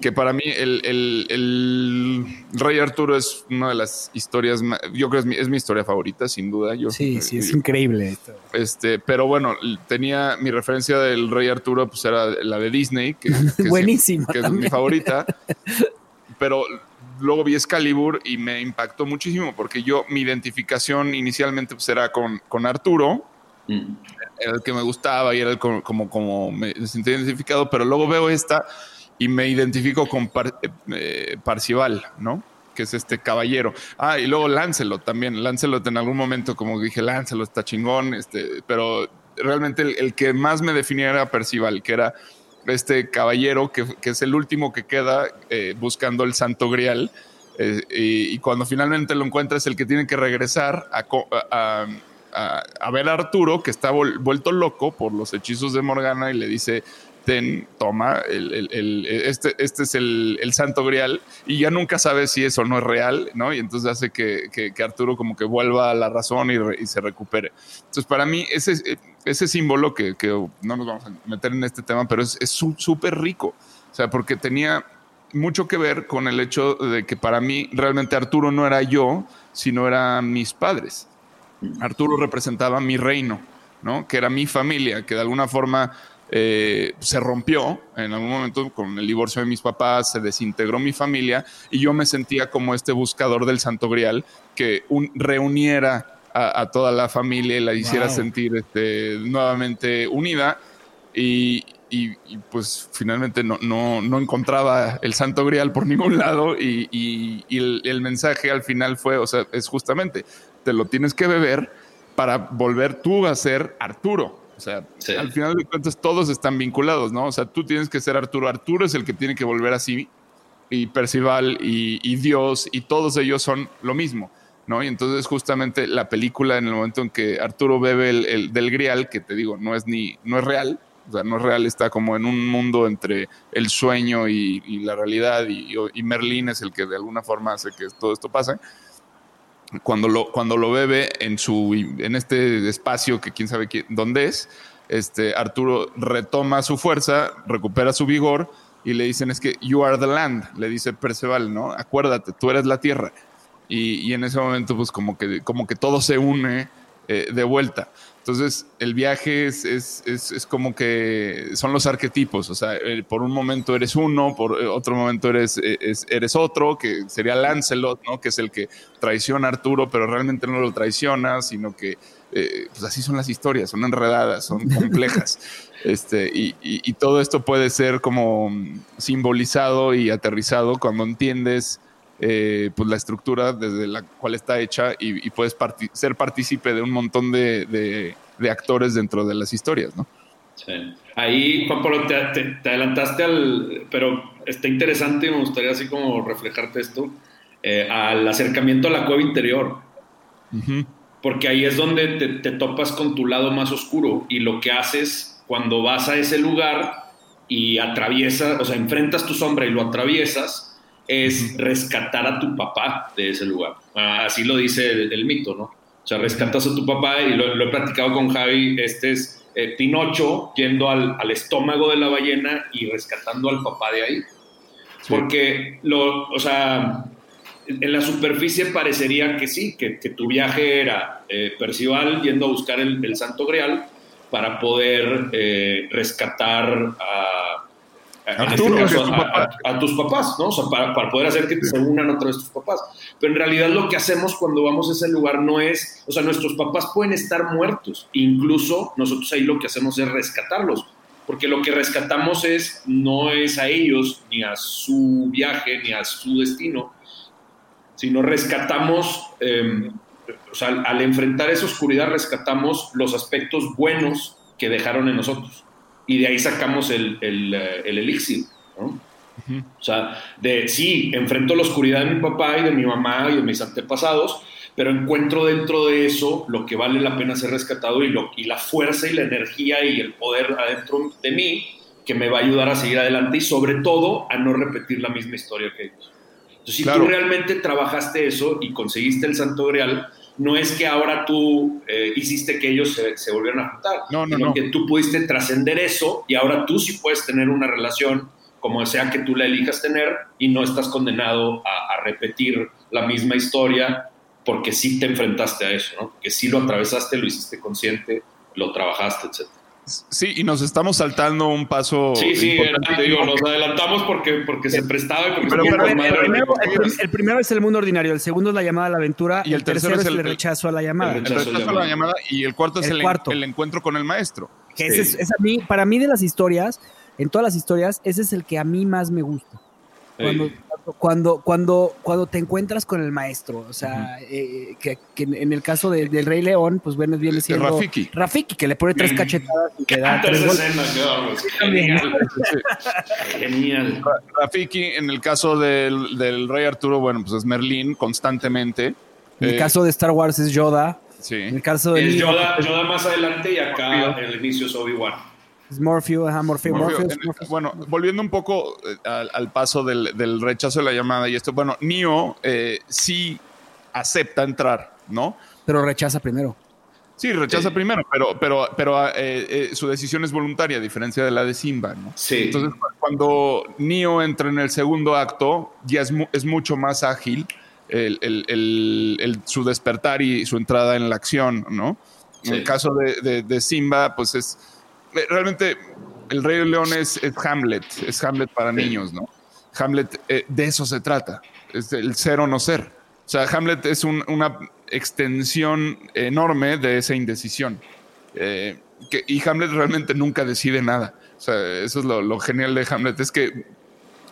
que para mí el, el, el, Rey Arturo es una de las historias, yo creo que es mi, es mi historia favorita, sin duda. Yo, sí, sí, es increíble. Esto. Este, pero bueno, tenía mi referencia del Rey Arturo, pues era la de Disney, que, que, Buenísima que es mi favorita. pero luego vi Excalibur y me impactó muchísimo porque yo, mi identificación inicialmente pues era con, con Arturo, mm. era el que me gustaba y era el como, como, me sentía identificado, pero luego veo esta y me identifico con eh, Parcival, ¿no? Que es este caballero. Ah, y luego Lancelot también. Lancelot en algún momento, como dije, Lancelot está chingón, este, pero realmente el, que más me definía era Percival, que era este caballero que, es el último que queda eh, buscando el santo grial. Eh, y, cuando finalmente lo encuentra es el que tiene que regresar a, a, ver a Arturo, que está vuelto loco por los hechizos de Morgana, y le dice, ten, toma, el, este, este es el, santo grial, y ya nunca sabe si eso no es real, ¿no? Y entonces hace que, Arturo como que vuelva a la razón y, se recupere. Entonces, para mí, ese, ese símbolo que, no nos vamos a meter en este tema, pero es súper rico, o sea, porque tenía mucho que ver con el hecho de que para mí realmente Arturo no era yo, sino eran mis padres. Arturo representaba mi reino, ¿no? Que era mi familia, que de alguna forma eh, se rompió en algún momento con el divorcio de mis papás, se desintegró mi familia y yo me sentía como este buscador del Santo Grial que reuniera a, toda la familia y la hiciera sentir este, nuevamente unida y, pues finalmente no, no, encontraba el Santo Grial por ningún lado y, el, el, mensaje al final fue, o sea, es justamente, te lo tienes que beber para volver tú a ser Arturo. O sea, al final de cuentas todos están vinculados, ¿no? O sea, tú tienes que ser Arturo. Arturo es el que tiene que volver así. Y Percival y, Dios y todos ellos son lo mismo, ¿no? Y entonces justamente la película en el momento en que Arturo bebe el, del grial, que te digo, no es ni, no es real, o sea, no es real, está como en un mundo entre el sueño y, la realidad y, y, Merlín es el que de alguna forma hace que todo esto pase cuando lo, cuando lo bebe en, su, en este espacio que quién sabe dónde es, este, Arturo retoma su fuerza, recupera su vigor y le dicen es que you are the land, le dice Perceval, ¿no? Acuérdate, tú eres la tierra. Y, y en ese momento pues como que, como que todo se une eh, de vuelta. Entonces, el viaje es, es, es, como que son los arquetipos, o sea, eh, por un momento eres uno, por eh, otro momento eres, eres otro, que sería Lancelot, ¿no? Que es el que traiciona a Arturo, pero realmente no lo traiciona, sino que, pues así son las historias, son enredadas, son complejas. este, y, y, todo esto puede ser como simbolizado y aterrizado cuando entiendes eh, pues la estructura desde la cual está hecha y, puedes ser partícipe de un montón de, actores dentro de las historias, ¿no? Sí. Ahí, Juan Pablo, te, adelantaste al, pero está interesante y me gustaría así como reflejarte esto, eh, al acercamiento a la cueva interior. Porque ahí es donde te, te topas con tu lado más oscuro y lo que haces cuando vas a ese lugar y atraviesas, o sea, enfrentas tu sombra y lo atraviesas, es rescatar a tu papá de ese lugar. Ah, así lo dice el, mito, ¿no? O sea, rescatas a tu papá y lo, he platicado con Javi, este es eh, Pinocho yendo al, estómago de la ballena y rescatando al papá de ahí. Porque, lo, o sea, en la superficie parecería que sí, que, tu viaje era eh, Percival yendo a buscar el, Santo Grial para poder eh, rescatar a a, tus papás, ¿no? O sea, para, poder hacer que se unan otra vez tus papás. Pero en realidad lo que hacemos cuando vamos a ese lugar no es, o sea, nuestros papás pueden estar muertos, incluso nosotros ahí lo que hacemos es rescatarlos, porque lo que rescatamos es, no es a ellos, ni a su viaje, ni a su destino, sino rescatamos, em, o sea, al enfrentar esa oscuridad rescatamos los aspectos buenos que dejaron en nosotros y de ahí sacamos el, el, eh, el elixir. ¿no? O sea, de sí, enfrento la oscuridad de mi papá y de mi mamá y de mis antepasados, pero encuentro dentro de eso lo que vale la pena ser rescatado y, lo, y la fuerza y la energía y el poder adentro de mí que me va a ayudar a seguir adelante y sobre todo a no repetir la misma historia que ellos. Entonces, si Claro. tú realmente trabajaste eso y conseguiste el Santo Grial, no es que ahora tú eh, hiciste que ellos se, se volvieran a juntar, No, no, sino no. que tú pudiste trascender eso y ahora tú sí puedes tener una relación como sea que tú la elijas tener y no estás condenado a, a repetir la misma historia porque sí te enfrentaste a eso, ¿no? Que sí lo atravesaste, lo hiciste consciente, lo trabajaste, etc. Sí, y nos estamos saltando un paso. Sí, sí, te digo, nos adelantamos porque, porque se prestaba y porque Pero- se pero- el, primero, de- el prim- el primero es el mundo ordinario, el segundo es la llamada a la aventura Y el tercero es el- el rechazo a la llamada. el El rechazo rechazo a la llamada y el cuarto es El cuarto. el encuentro con el maestro. Que Sí. ese es, es a mí, para mí de las historias, en todas las historias, ese es el que a mí más me gusta. Cuando. Cuando, cuando, cuando te encuentras con el maestro, o sea, eh, que, que en el caso de- del Rey León, pues bueno, viene siendo Rafiki. Rafiki, que le pone tres cachetadas y da Anta tres esa golpes. escena, qué bárbaro, también. Genial. Genial. Ra- Rafiki, en el caso del, del rey Arturo, bueno, pues es Merlín constantemente. En el Eh, caso de Star Wars es Yoda. Sí. En el caso de Es Yoda, Yoda más adelante y acá el inicio es Obi-Wan. Es Morpheus, ajá, Morpheus, bueno, volviendo un poco eh, al, al paso del, del rechazo de la llamada y esto, bueno, Neo eh, sí acepta entrar, ¿no? pero rechaza primero. Sí, rechaza Sí. primero, pero, pero, pero eh, eh, su decisión es voluntaria, a diferencia de la de Simba, ¿no? Sí. Entonces, cu- cuando Neo entra en el segundo acto, ya es, mu- es mucho más ágil el, el- el- el- su despertar y su entrada en la acción, ¿no? En el caso de, de- de Simba, pues es realmente el Rey León es, es Hamlet, es Hamlet para Sí. niños, ¿no? Hamlet, eh, de eso se trata, es el ser o no ser. O sea, Hamlet es un- una extensión enorme de esa indecisión. Eh, que- y Hamlet realmente nunca decide nada. O sea, eso es lo, lo genial de Hamlet, es que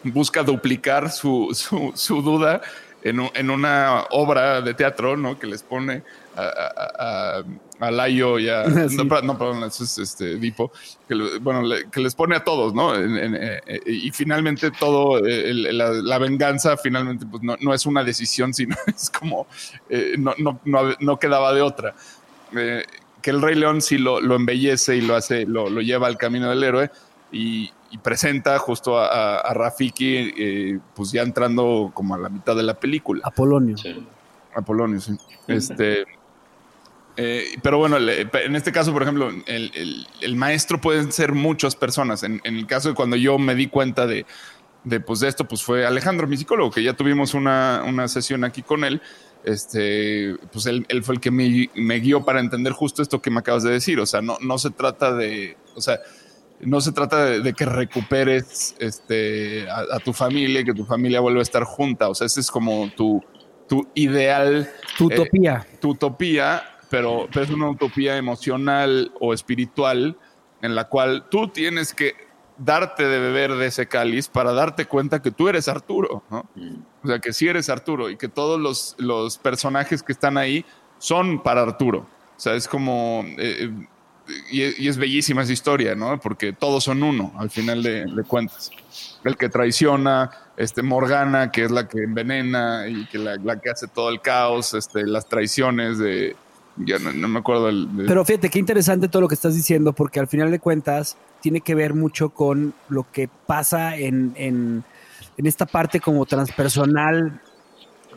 busca duplicar su, su- su duda en, un- en una obra de teatro, ¿no? Que les pone a, a, a- a Laio y a... Sí. no, perdón, no, perdón, eso es este, Edipo. Que, le- bueno, le- que les pone a todos, ¿no? En- en- eh, eh, y finalmente todo, eh, el- la, la venganza finalmente pues no, no es una decisión, sino es como... eh, no, no, no, no quedaba de otra. Eh, que el Rey León sí lo, lo embellece y lo hace, lo, lo lleva al camino del héroe y, y presenta justo a, a- a Rafiki, eh, pues ya entrando como a la mitad de la película. Apolonio. Sí. Apolonio, sí. Este, eh, pero bueno, en este caso, por ejemplo, el, el- el maestro pueden ser muchas personas. En, en el caso de cuando yo me di cuenta de, de, pues, de esto, pues fue Alejandro, mi psicólogo, que ya tuvimos una, una sesión aquí con él. Este, pues él, él fue el que me, me guió para entender justo esto que me acabas de decir. O sea, no, no se trata de, o sea, no se trata de, de que recuperes este, a, a tu familia y que tu familia vuelva a estar junta. O sea, ese es como tu, tu ideal Tu Eh, utopía. tu utopía, pero, pero es una utopía emocional o espiritual en la cual tú tienes que darte de beber de ese cáliz para darte cuenta que tú eres Arturo, ¿no? Mm. O sea, que sí eres Arturo y que todos los, los personajes que están ahí son para Arturo. O sea, es como... eh, y, es- y es bellísima esa historia, ¿no? Porque todos son uno, al final de, de cuentas. El que traiciona, este Morgana, que es la que envenena y que la, la que hace todo el caos, este, las traiciones de... Ya no, no me acuerdo el... Pero fíjate qué interesante todo lo que estás diciendo, porque al final de cuentas tiene que ver mucho con lo que pasa en, en, en esta parte como transpersonal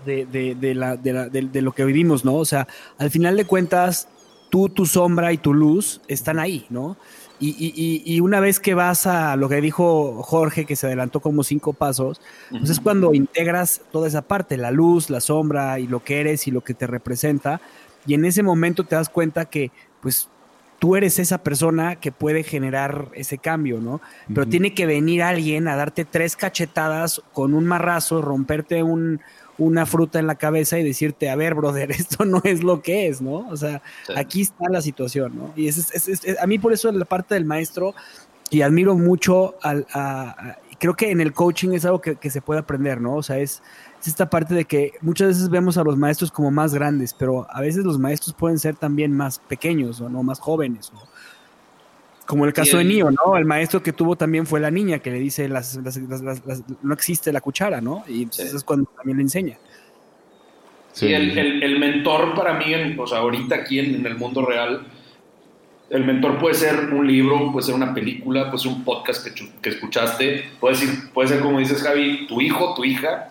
de, de, de la, de, la- de- de lo que vivimos, ¿no? O sea, al final de cuentas, tú, tu sombra y tu luz están ahí, ¿no? Y, y- y- y una vez que vas a lo que dijo Jorge, que se adelantó como cinco pasos, pues es cuando integras toda esa parte, la luz, la sombra y lo que eres y lo que te representa. Y en ese momento te das cuenta que, pues, tú eres esa persona que puede generar ese cambio, ¿no? Pero tiene que venir alguien a darte tres cachetadas con un marrazo, romperte un, una fruta en la cabeza y decirte, a ver, brother, esto no es lo que es, ¿no? O sea, Sí. aquí está la situación, ¿no? Y es, es- es- es- a mí por eso la parte del maestro, y admiro mucho al... a- a- creo que en el coaching es algo que, que se puede aprender, ¿no? O sea, es, es esta parte de que muchas veces vemos a los maestros como más grandes, pero a veces los maestros pueden ser también más pequeños o no más jóvenes. o- Como el caso el- de Nio, ¿no? El maestro que tuvo también fue la niña que le dice las, las- las- las- las- no existe la cuchara, ¿no? Y entonces Sí. es cuando también le enseña. Sí, el, el- el mentor para mí, en- o sea, ahorita aquí en, en el mundo real, el mentor puede ser un libro, puede ser una película, puede ser un podcast que, que escuchaste, puede ser, puede ser, como dices Javi, tu hijo, tu hija,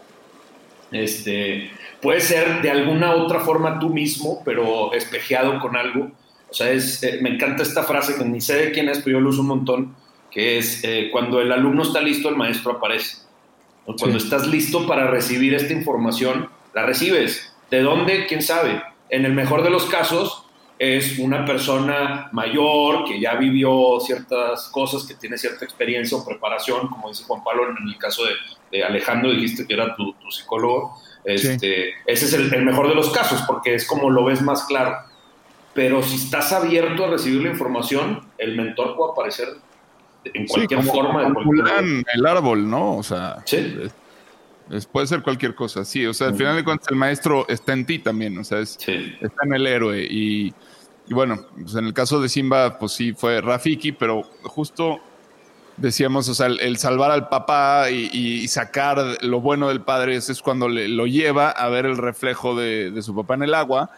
este, puede ser de alguna otra forma tú mismo, pero espejeado con algo. O sea, es, eh, me encanta esta frase que ni sé de quién es, pero yo lo uso un montón, que es eh, cuando el alumno está listo, el maestro aparece. ¿no? Cuando estás listo para recibir esta información, la recibes. ¿De dónde? ¿Quién sabe? En el mejor de los casos es una persona mayor que ya vivió ciertas cosas, que tiene cierta experiencia o preparación, como dice Juan Pablo en el caso de, de Alejandro, dijiste que era tu, tu psicólogo. Este, Ese es el, el mejor de los casos, porque es como lo ves más claro. Pero si estás abierto a recibir la información, el mentor puede aparecer en Sí, cualquier como, forma. como cualquier- el árbol, ¿no? O sea, Sí. es- es- puede ser cualquier cosa, sí. O sea, al final de cuentas el maestro está en ti también, o sea, es, Sí. está en el héroe. Y, y bueno, pues en el caso de Simba, pues sí fue Rafiki, pero justo decíamos, o sea, el, el salvar al papá y, y sacar lo bueno del padre, ese es cuando le- lo lleva a ver el reflejo de, de su papá en el agua.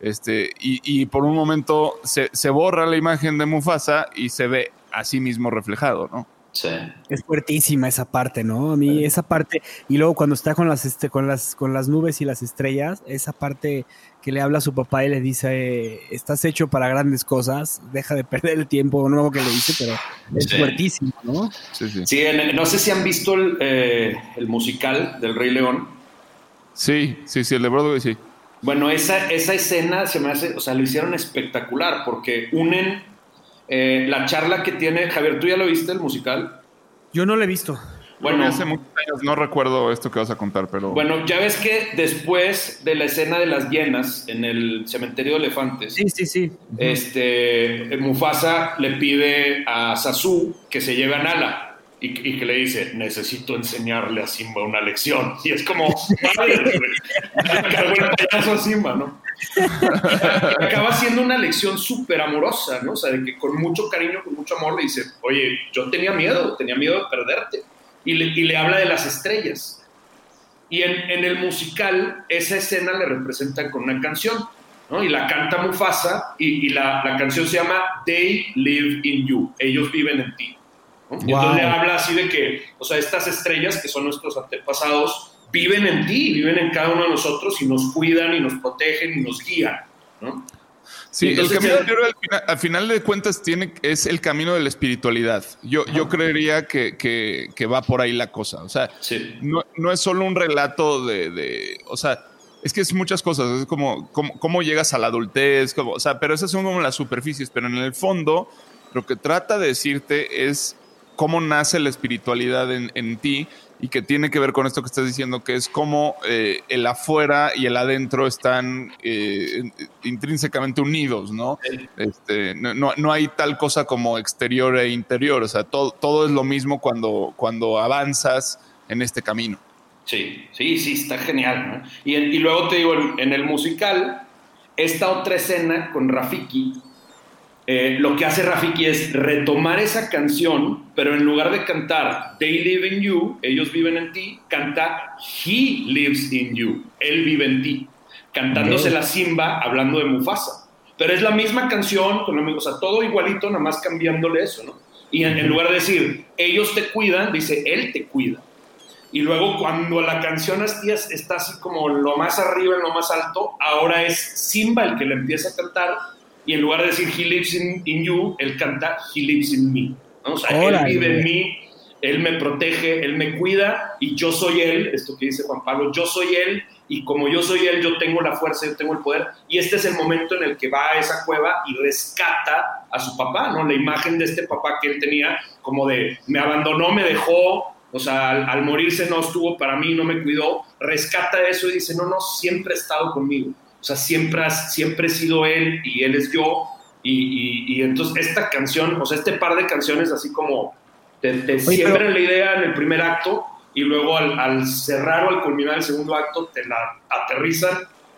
Este, y, y por un momento se, se borra la imagen de Mufasa y se ve a sí mismo reflejado, ¿no? Sí. Es fuertísima esa parte, ¿no? A mí esa parte y luego cuando está con las este, con las con las nubes y las estrellas, esa parte que le habla a su papá y le dice, "Estás hecho para grandes cosas, deja de perder el tiempo", no que le dice, pero es Sí. fuertísimo, ¿no? Sí, sí. Sí, en- no sé si han visto el, eh, el musical del Rey León. Sí, sí, sí, el de Broadway sí. Bueno, esa, esa escena se me hace, o sea, lo hicieron espectacular porque unen eh, la charla que tiene. Javier, ¿tú ya lo viste el musical? Yo no lo he visto. Bueno, Bueno, hace muchos años no recuerdo esto que vas a contar, pero bueno, ya ves que después de la escena de las hienas en el cementerio de elefantes, Sí, sí, sí. este, Mufasa le pide a Sasu que se lleve a Nala. Y, y que le dice, necesito enseñarle a Simba una lección. Y es como, madre, güey, le cargó el payaso a Simba, ¿no? Acaba siendo una lección súper amorosa, ¿no? O sea, de que con mucho cariño, con mucho amor le dice, oye, yo tenía miedo, tenía miedo de perderte. Y le, y le habla de las estrellas. Y en, en el musical, esa escena le representan con una canción, ¿no? Y la canta Mufasa, y, y la, la canción se llama They Live in You, ellos viven en ti. ¿no? Y Wow. entonces le habla así de que, o sea, estas estrellas que son nuestros antepasados, viven en ti, viven en cada uno de nosotros y nos cuidan y nos protegen y nos guían, ¿no? Sí, Entonces, el camino creo, al, final, al final de cuentas tiene, es el camino de la espiritualidad. Yo, yo creería que, que- que va por ahí la cosa. O sea, Sí. no, no es solo un relato de, de- o sea, es que es muchas cosas. Es como cómo, cómo llegas a la adultez, como, o sea, pero esas son como las superficies. Pero en el fondo, lo que trata de decirte es cómo nace la espiritualidad en, en ti y que tiene que ver con esto que estás diciendo, que es cómo eh, el afuera y el adentro están eh, intrínsecamente unidos, ¿no? Este, no, no- hay tal cosa como exterior e interior, o sea, todo, todo es lo mismo cuando, cuando avanzas en este camino. Sí, sí, sí, está genial. ¿no? Y, luego te digo, en, en el musical, esta otra escena con Rafiki, eh, lo que hace Rafiki es retomar esa canción, pero en lugar de cantar They live in you, ellos viven en ti, canta He lives in you, él vive en ti, cantándose la Simba hablando de Mufasa. Pero es la misma canción, con mismo, o sea, todo igualito, nada más cambiándole eso, ¿no? Y en, en lugar de decir, ellos te cuidan, dice, él te cuida. Y luego cuando la canción está así como lo más arriba, en lo más alto, ahora es Simba el que le empieza a cantar y en lugar de decir He lives in, in you, él canta He lives in me. ¿no? O sea, Órale. él vive en mí, él me protege, él me cuida y yo soy él, esto que dice Juan Pablo, yo soy él y como yo soy él, yo tengo la fuerza, yo tengo el poder y este es el momento en el que va a esa cueva y rescata a su papá, ¿no? La imagen de este papá que él tenía como de me abandonó, me dejó, o sea, al, al morirse no estuvo para mí, no me cuidó, rescata eso y dice, no, no, siempre ha estado conmigo. O sea, siempre, has- siempre he sido él y él es yo. Y, y- y entonces esta canción, o sea, este par de canciones así como te, te siembran la idea en el primer acto y luego al, al cerrar o al culminar el segundo acto te la aterrizan.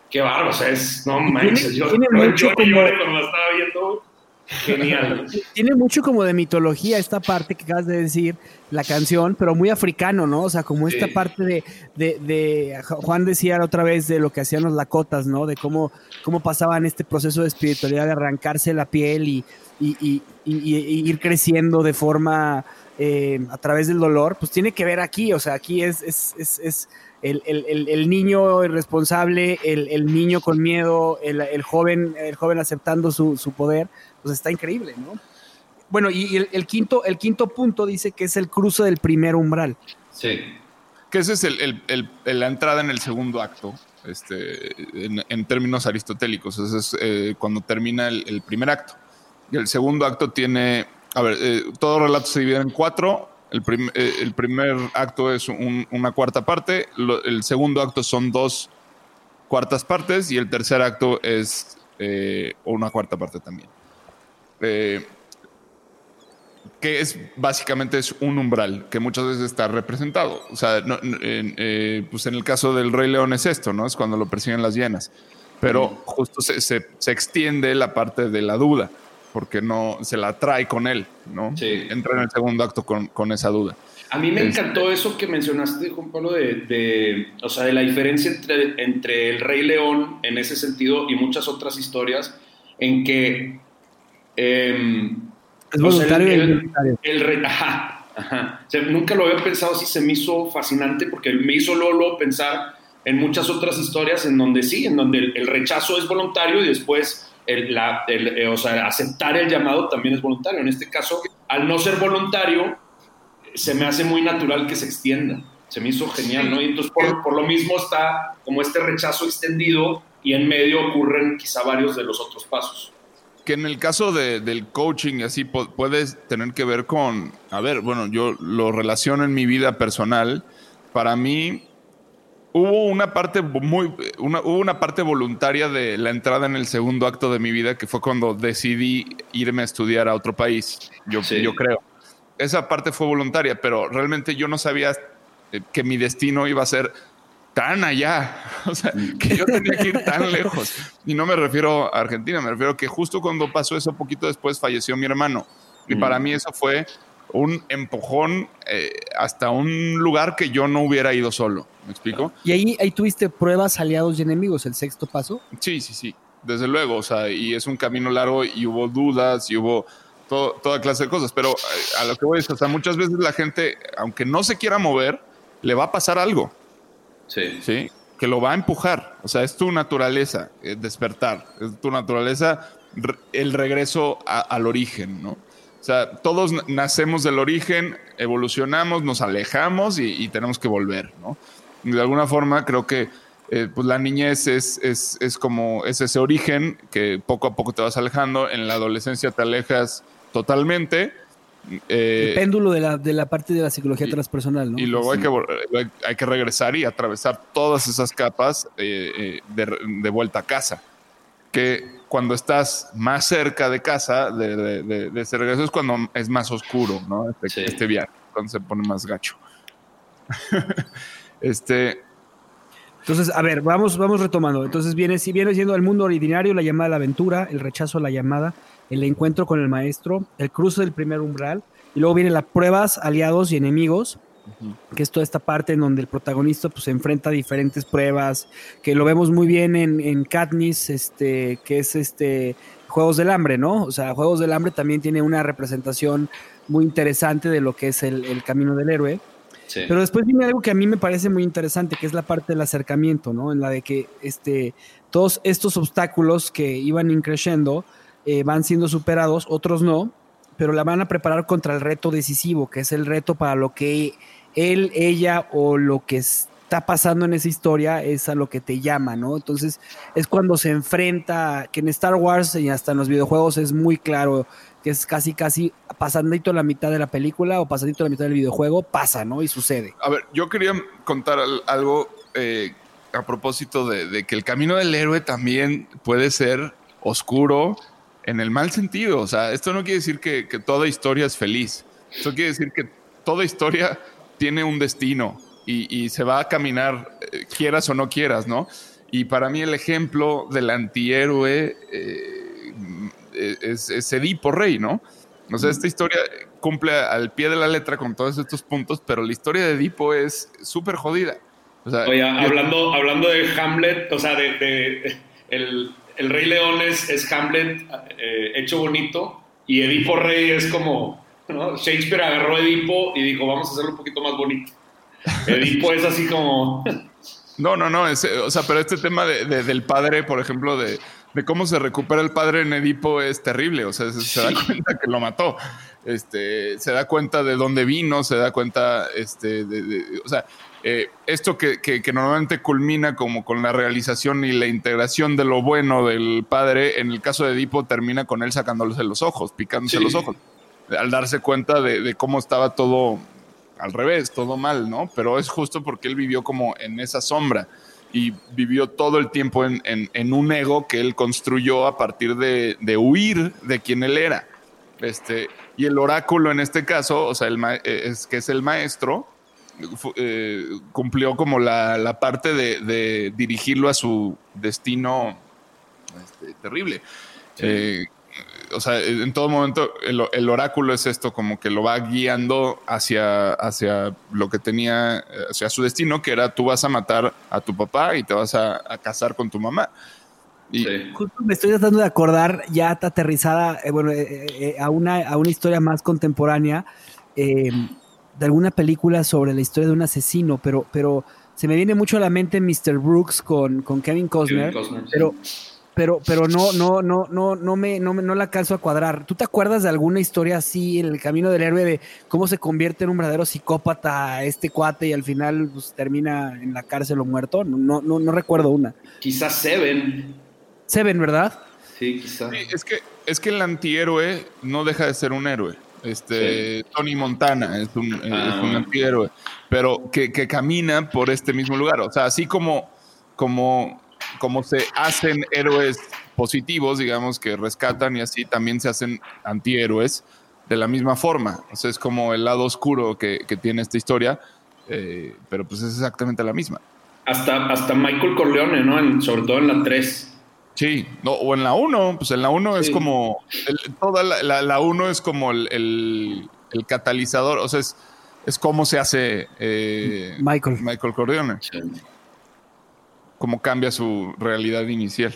Qué bárbaro, o sea, es, no manches, yo, yo lloré, como- lloré cuando la estaba viendo. Genial. Tiene mucho como de mitología esta parte que acabas de decir, la canción, pero muy africano, ¿no? O sea, como esta Sí. parte de, de, de- Juan decía otra vez de lo que hacían los lakotas, ¿no? De cómo, cómo pasaban este proceso de espiritualidad, de arrancarse la piel y, y- y- y- y ir creciendo de forma eh, a través del dolor, pues tiene que ver aquí, o sea, aquí es, es, es, es el, el- el- el niño irresponsable, el, el niño con miedo, el, el joven, el joven aceptando su, su poder, pues está increíble, ¿no? Bueno, y el, el quinto, el quinto punto dice que es el cruce del primer umbral. Sí. Que ese es el, el- el- el- la entrada en el segundo acto, este, en, en términos aristotélicos. Ese es eh, cuando termina el, el primer acto. Y el segundo acto tiene, a ver, eh, todo relato se divide en cuatro. El, prim- eh, el primer acto es un- una cuarta parte, lo- el segundo acto son dos cuartas partes y el tercer acto es eh, una cuarta parte también. Eh, que es básicamente es un umbral que muchas veces está representado. O sea, no- eh, pues en el caso del Rey León es esto, ¿no? Es cuando lo persiguen las hienas. Pero justo se, se- se extiende la parte de la duda, porque no se la trae con él, ¿no? Sí. Entra en el segundo acto con, con esa duda. A mí me encantó eso que mencionaste, Juan Pablo, de, de, o sea, de la diferencia entre, entre el Rey León en ese sentido y muchas otras historias, en que em, Es sea, voluntario el- ajá, ajá. O sea, nunca lo había pensado así, se me hizo fascinante porque me hizo luego, luego pensar en muchas otras historias en donde sí, en donde el, el rechazo es voluntario y después el, la, el, eh, o sea, aceptar el llamado también es voluntario. En este caso, al no ser voluntario, se me hace muy natural que se extienda. Se me hizo genial, ¿no? Y entonces por, por lo mismo está como este rechazo extendido y en medio ocurren quizá varios de los otros pasos. Que en el caso de- del coaching, y así pu- puedes tener que ver con, a ver, bueno, yo lo relaciono en mi vida personal. Para mí, hubo una parte muy, una, hubo una parte voluntaria de la entrada en el segundo acto de mi vida, que fue cuando decidí irme a estudiar a otro país. Yo, Sí. yo creo. Esa parte fue voluntaria, pero realmente yo no sabía eh, que mi destino iba a ser tan allá, o sea, que yo tenía que ir tan lejos. Y no me refiero a Argentina, me refiero a que justo cuando pasó eso, poquito después falleció mi hermano. Y Mm. para mí eso fue un empujón eh, hasta un lugar que yo no hubiera ido solo. ¿Me explico? Y ahí, ahí tuviste pruebas, aliados y enemigos, el sexto paso. Sí, sí, sí, desde luego. O sea, y es un camino largo y hubo dudas y hubo todo- toda clase de cosas. Pero eh, a lo que voy es, o sea, muchas veces la gente, aunque no se quiera mover, le va a pasar algo. Sí. ¿sí? Que lo va a empujar. O sea, es tu naturaleza, eh, despertar. Es tu naturaleza, el regreso al origen, ¿no? O sea, todos nacemos del origen, evolucionamos, nos alejamos y, tenemos que volver, ¿no? De alguna forma creo que eh, pues la niñez es, es, es como es ese origen que poco a poco te vas alejando. En la adolescencia te alejas totalmente. Eh, el péndulo de la, de la parte de la psicología y- transpersonal, ¿no? y luego hay que, vol- hay- hay que regresar y atravesar todas esas capas eh, eh, de, de vuelta a casa. Que cuando estás más cerca de casa, de, de- de- de ese regreso, es cuando es más oscuro, ¿no? Este, Sí. este viaje, cuando se pone más gacho. este, Entonces, a ver, vamos, vamos retomando. Entonces viene, si viene siendo el mundo ordinario, la llamada a la aventura, el rechazo a la llamada, el encuentro con el maestro, el cruce del primer umbral, y luego vienen las pruebas, aliados y enemigos, que es toda esta parte en donde el protagonista pues, se enfrenta a diferentes pruebas, que lo vemos muy bien en, en Katniss, este, que es este Juegos del Hambre, ¿no? O sea, Juegos del Hambre también tiene una representación muy interesante de lo que es el, el camino del héroe. Sí. Pero después viene algo que a mí me parece muy interesante, que es la parte del acercamiento, ¿no? En la de que este, todos estos obstáculos que iban increciendo eh, van siendo superados, otros no, pero la van a preparar contra el reto decisivo, que es el reto para lo que él, ella o lo que está pasando en esa historia es a lo que te llama, ¿no? Entonces es cuando se enfrenta, que en Star Wars y hasta en los videojuegos es muy claro que es casi, casi pasandito la mitad de la película o pasandito la mitad del videojuego, pasa, ¿no? Y sucede. a ver, yo quería contar al- algo eh, a propósito de, de que el camino del héroe también puede ser oscuro en el mal sentido. O sea, esto no quiere decir que, que toda historia es feliz. Esto quiere decir que toda historia tiene un destino y, y se va a caminar, eh, quieras o no quieras, ¿no? Y para mí el ejemplo del antihéroe eh, eh, es, es Edipo Rey, ¿no? O sea, esta historia cumple al pie de la letra con todos estos puntos, pero la historia de Edipo es súper jodida. O sea, Oye, hablando, hablando de Hamlet, o sea, de, de- el, el Rey León es, es Hamlet eh, hecho bonito y Edipo Rey es como, ¿no? Shakespeare agarró a Edipo y dijo, vamos a hacerlo un poquito más bonito. Edipo es así como, No, no, no, es, eh, o sea, pero este tema de- de- del padre, por ejemplo, de, de cómo se recupera el padre en Edipo es terrible, o sea, se, se da cuenta que lo mató, este, se da cuenta de dónde vino, se da cuenta, este, de- o sea, eh, esto que, que- que normalmente culmina como con la realización y la integración de lo bueno del padre, en el caso de Edipo termina con él sacándose los ojos, picándose Sí. los ojos, al darse cuenta de, de cómo estaba todo al revés, todo mal, ¿no? Pero es justo porque él vivió como en esa sombra y vivió todo el tiempo en, en- en un ego que él construyó a partir de, de huir de quien él era. Este, y el oráculo en este caso, o sea, el eh, es que es el maestro, eh, cumplió como la, la parte de, de dirigirlo a su destino este, terrible. Eh, o sea, en todo momento el, el oráculo es esto, como que lo va guiando hacia, hacia lo que tenía, eh, hacia su destino, que era tú vas a matar a tu papá y te vas a, a casar con tu mamá. Y, Sí. Justo me estoy tratando de acordar, ya aterrizada, eh, bueno, eh, eh, a, una, a una historia más contemporánea, eh, de alguna película sobre la historia de un asesino, pero, pero se me viene mucho a la mente Mr. Brooks con, con Kevin Costner, Kevin Costner, sí. pero, pero, pero no, no, no, no, no me, no, me- no la alcanzo a cuadrar. ¿Tú te acuerdas de alguna historia así en el camino del héroe de cómo se convierte en un verdadero psicópata este cuate y al final pues, termina en la cárcel o muerto? No, no, no, no recuerdo una. quizás Seven, Seven, ¿verdad? sí, quizás. Sí, es que es que el antihéroe no deja de ser un héroe. Este Tony Montana es un, eh, Ah. es un antihéroe, pero que, que camina por este mismo lugar. O sea, así como, como, como se hacen héroes positivos, digamos, que rescatan y así, también se hacen antihéroes de la misma forma. O sea, es como el lado oscuro que, que tiene esta historia, eh, pero pues es exactamente la misma. Hasta, hasta Michael Corleone, ¿no? En- sobre todo en la 3. Sí, no, o en la 1, pues en la 1 es Sí. como, el- toda la, la, la 1 es como el, el- el catalizador, o sea, es, es cómo se hace eh, Michael. Michael Corleone, cómo cambia su realidad inicial.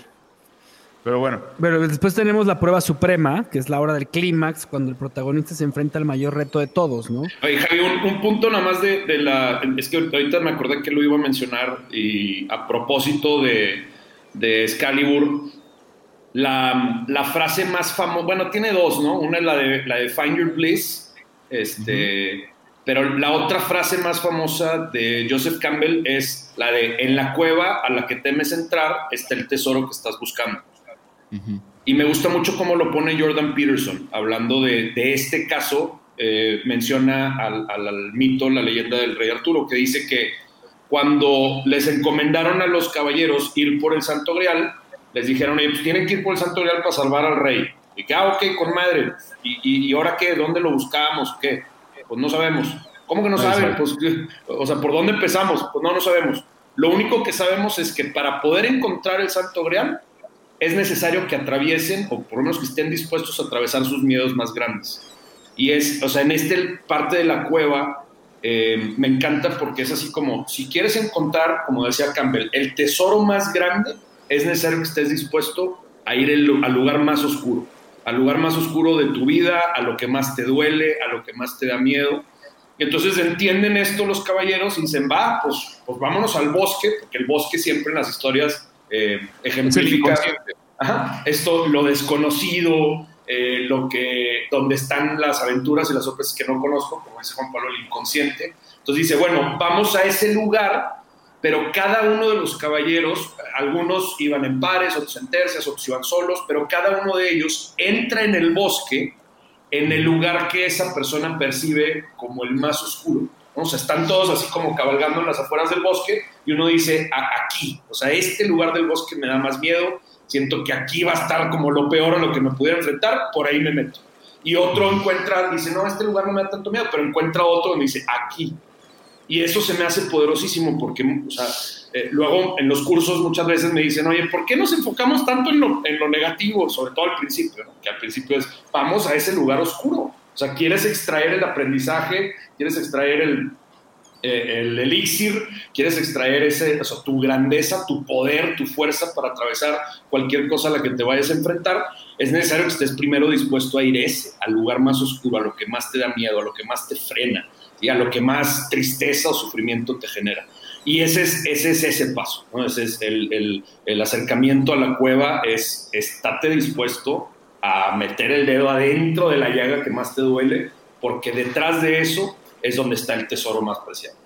Pero bueno, Pero después tenemos la prueba suprema, que es la hora del clímax, cuando el protagonista se enfrenta al mayor reto de todos, ¿no? Oye, Javi, un, un punto nada más de, de la. Es que ahorita me acordé que lo iba a mencionar y a propósito de, de Excalibur, la, la frase más famosa. Bueno, tiene dos, ¿no? Una es la de, la de Find Your Bliss, este. Pero la otra frase más famosa de Joseph Campbell es la de: En la cueva a la que temes entrar está el tesoro que estás buscando. Y me gusta mucho cómo lo pone Jordan Peterson, hablando de, de este caso, eh, menciona al, al- al mito, la leyenda del rey Arturo, que dice que cuando les encomendaron a los caballeros ir por el Santo Grial, les dijeron, "Oye, pues tienen que ir por el Santo Grial para salvar al rey. Y que, ah, ok, con madre. ¿Y, y, y ahora qué? ¿Dónde lo buscamos? ¿Qué? Pues no sabemos. ¿Cómo que no saben? sabe. Pues, o sea, ¿por dónde empezamos? Pues no, no sabemos. Lo único que sabemos es que para poder encontrar el Santo Grial, es necesario que atraviesen, o por lo menos que estén dispuestos a atravesar sus miedos más grandes. Y es, o sea, en este parte de la cueva, eh, me encanta porque es así como, si quieres encontrar, como decía Campbell, el tesoro más grande, es necesario que estés dispuesto a ir el- al lugar más oscuro, al lugar más oscuro de tu vida, a lo que más te duele, a lo que más te da miedo. Y entonces entienden esto los caballeros y dicen, va, pues, pues vámonos al bosque, porque el bosque siempre en las historias eh, ejemplifica esto, lo desconocido, eh, lo que, donde están las aventuras y las sorpresas que no conozco, como dice Juan Pablo, el inconsciente. Entonces dice, bueno, vamos a ese lugar, pero cada uno de los caballeros, algunos iban en pares, otros en tercias, otros iban solos, pero cada uno de ellos entra en el bosque, en el lugar que esa persona percibe como el más oscuro. ¿no? O sea, están todos así como cabalgando en las afueras del bosque y uno dice, "A- aquí, o sea, este lugar del bosque me da más miedo, siento que aquí va a estar como lo peor a lo que me pudiera enfrentar, por ahí me meto. Y otro encuentra, dice, no, este lugar no me da tanto miedo, pero encuentra otro donde dice, aquí. Y eso se me hace poderosísimo porque, o sea, eh, luego en los cursos muchas veces me dicen, oye, ¿por qué nos enfocamos tanto en lo, en lo negativo? Sobre todo al principio, ¿no? que al principio es, vamos a ese lugar oscuro. O sea, quieres extraer el aprendizaje, quieres extraer el, eh, el elixir, quieres extraer ese, o tu grandeza, tu poder, tu fuerza para atravesar cualquier cosa a la que te vayas a enfrentar, es necesario que estés primero dispuesto a ir ese, al lugar más oscuro, a lo que más te da miedo, a lo que más te frena y a lo que más tristeza o sufrimiento te genera. Y ese es ese, es ese paso, ¿no? ese es el, el, el acercamiento a la cueva, es estate dispuesto a meter el dedo adentro de la llaga que más te duele, porque detrás de eso es donde está el tesoro más preciado.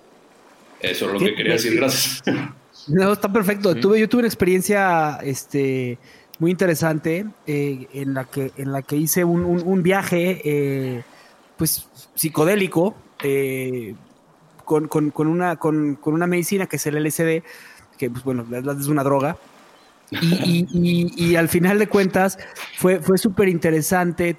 Eso es lo que quería decir, gracias. No, está perfecto. Tuve, yo tuve una experiencia este, muy interesante eh, en, la que, en la que hice un, un, un viaje eh, pues, psicodélico eh, con, con, con, una, con, con, una medicina que es el LSD, que pues, bueno, es una droga. Y, y, y, y al final de cuentas fue, fue súper interesante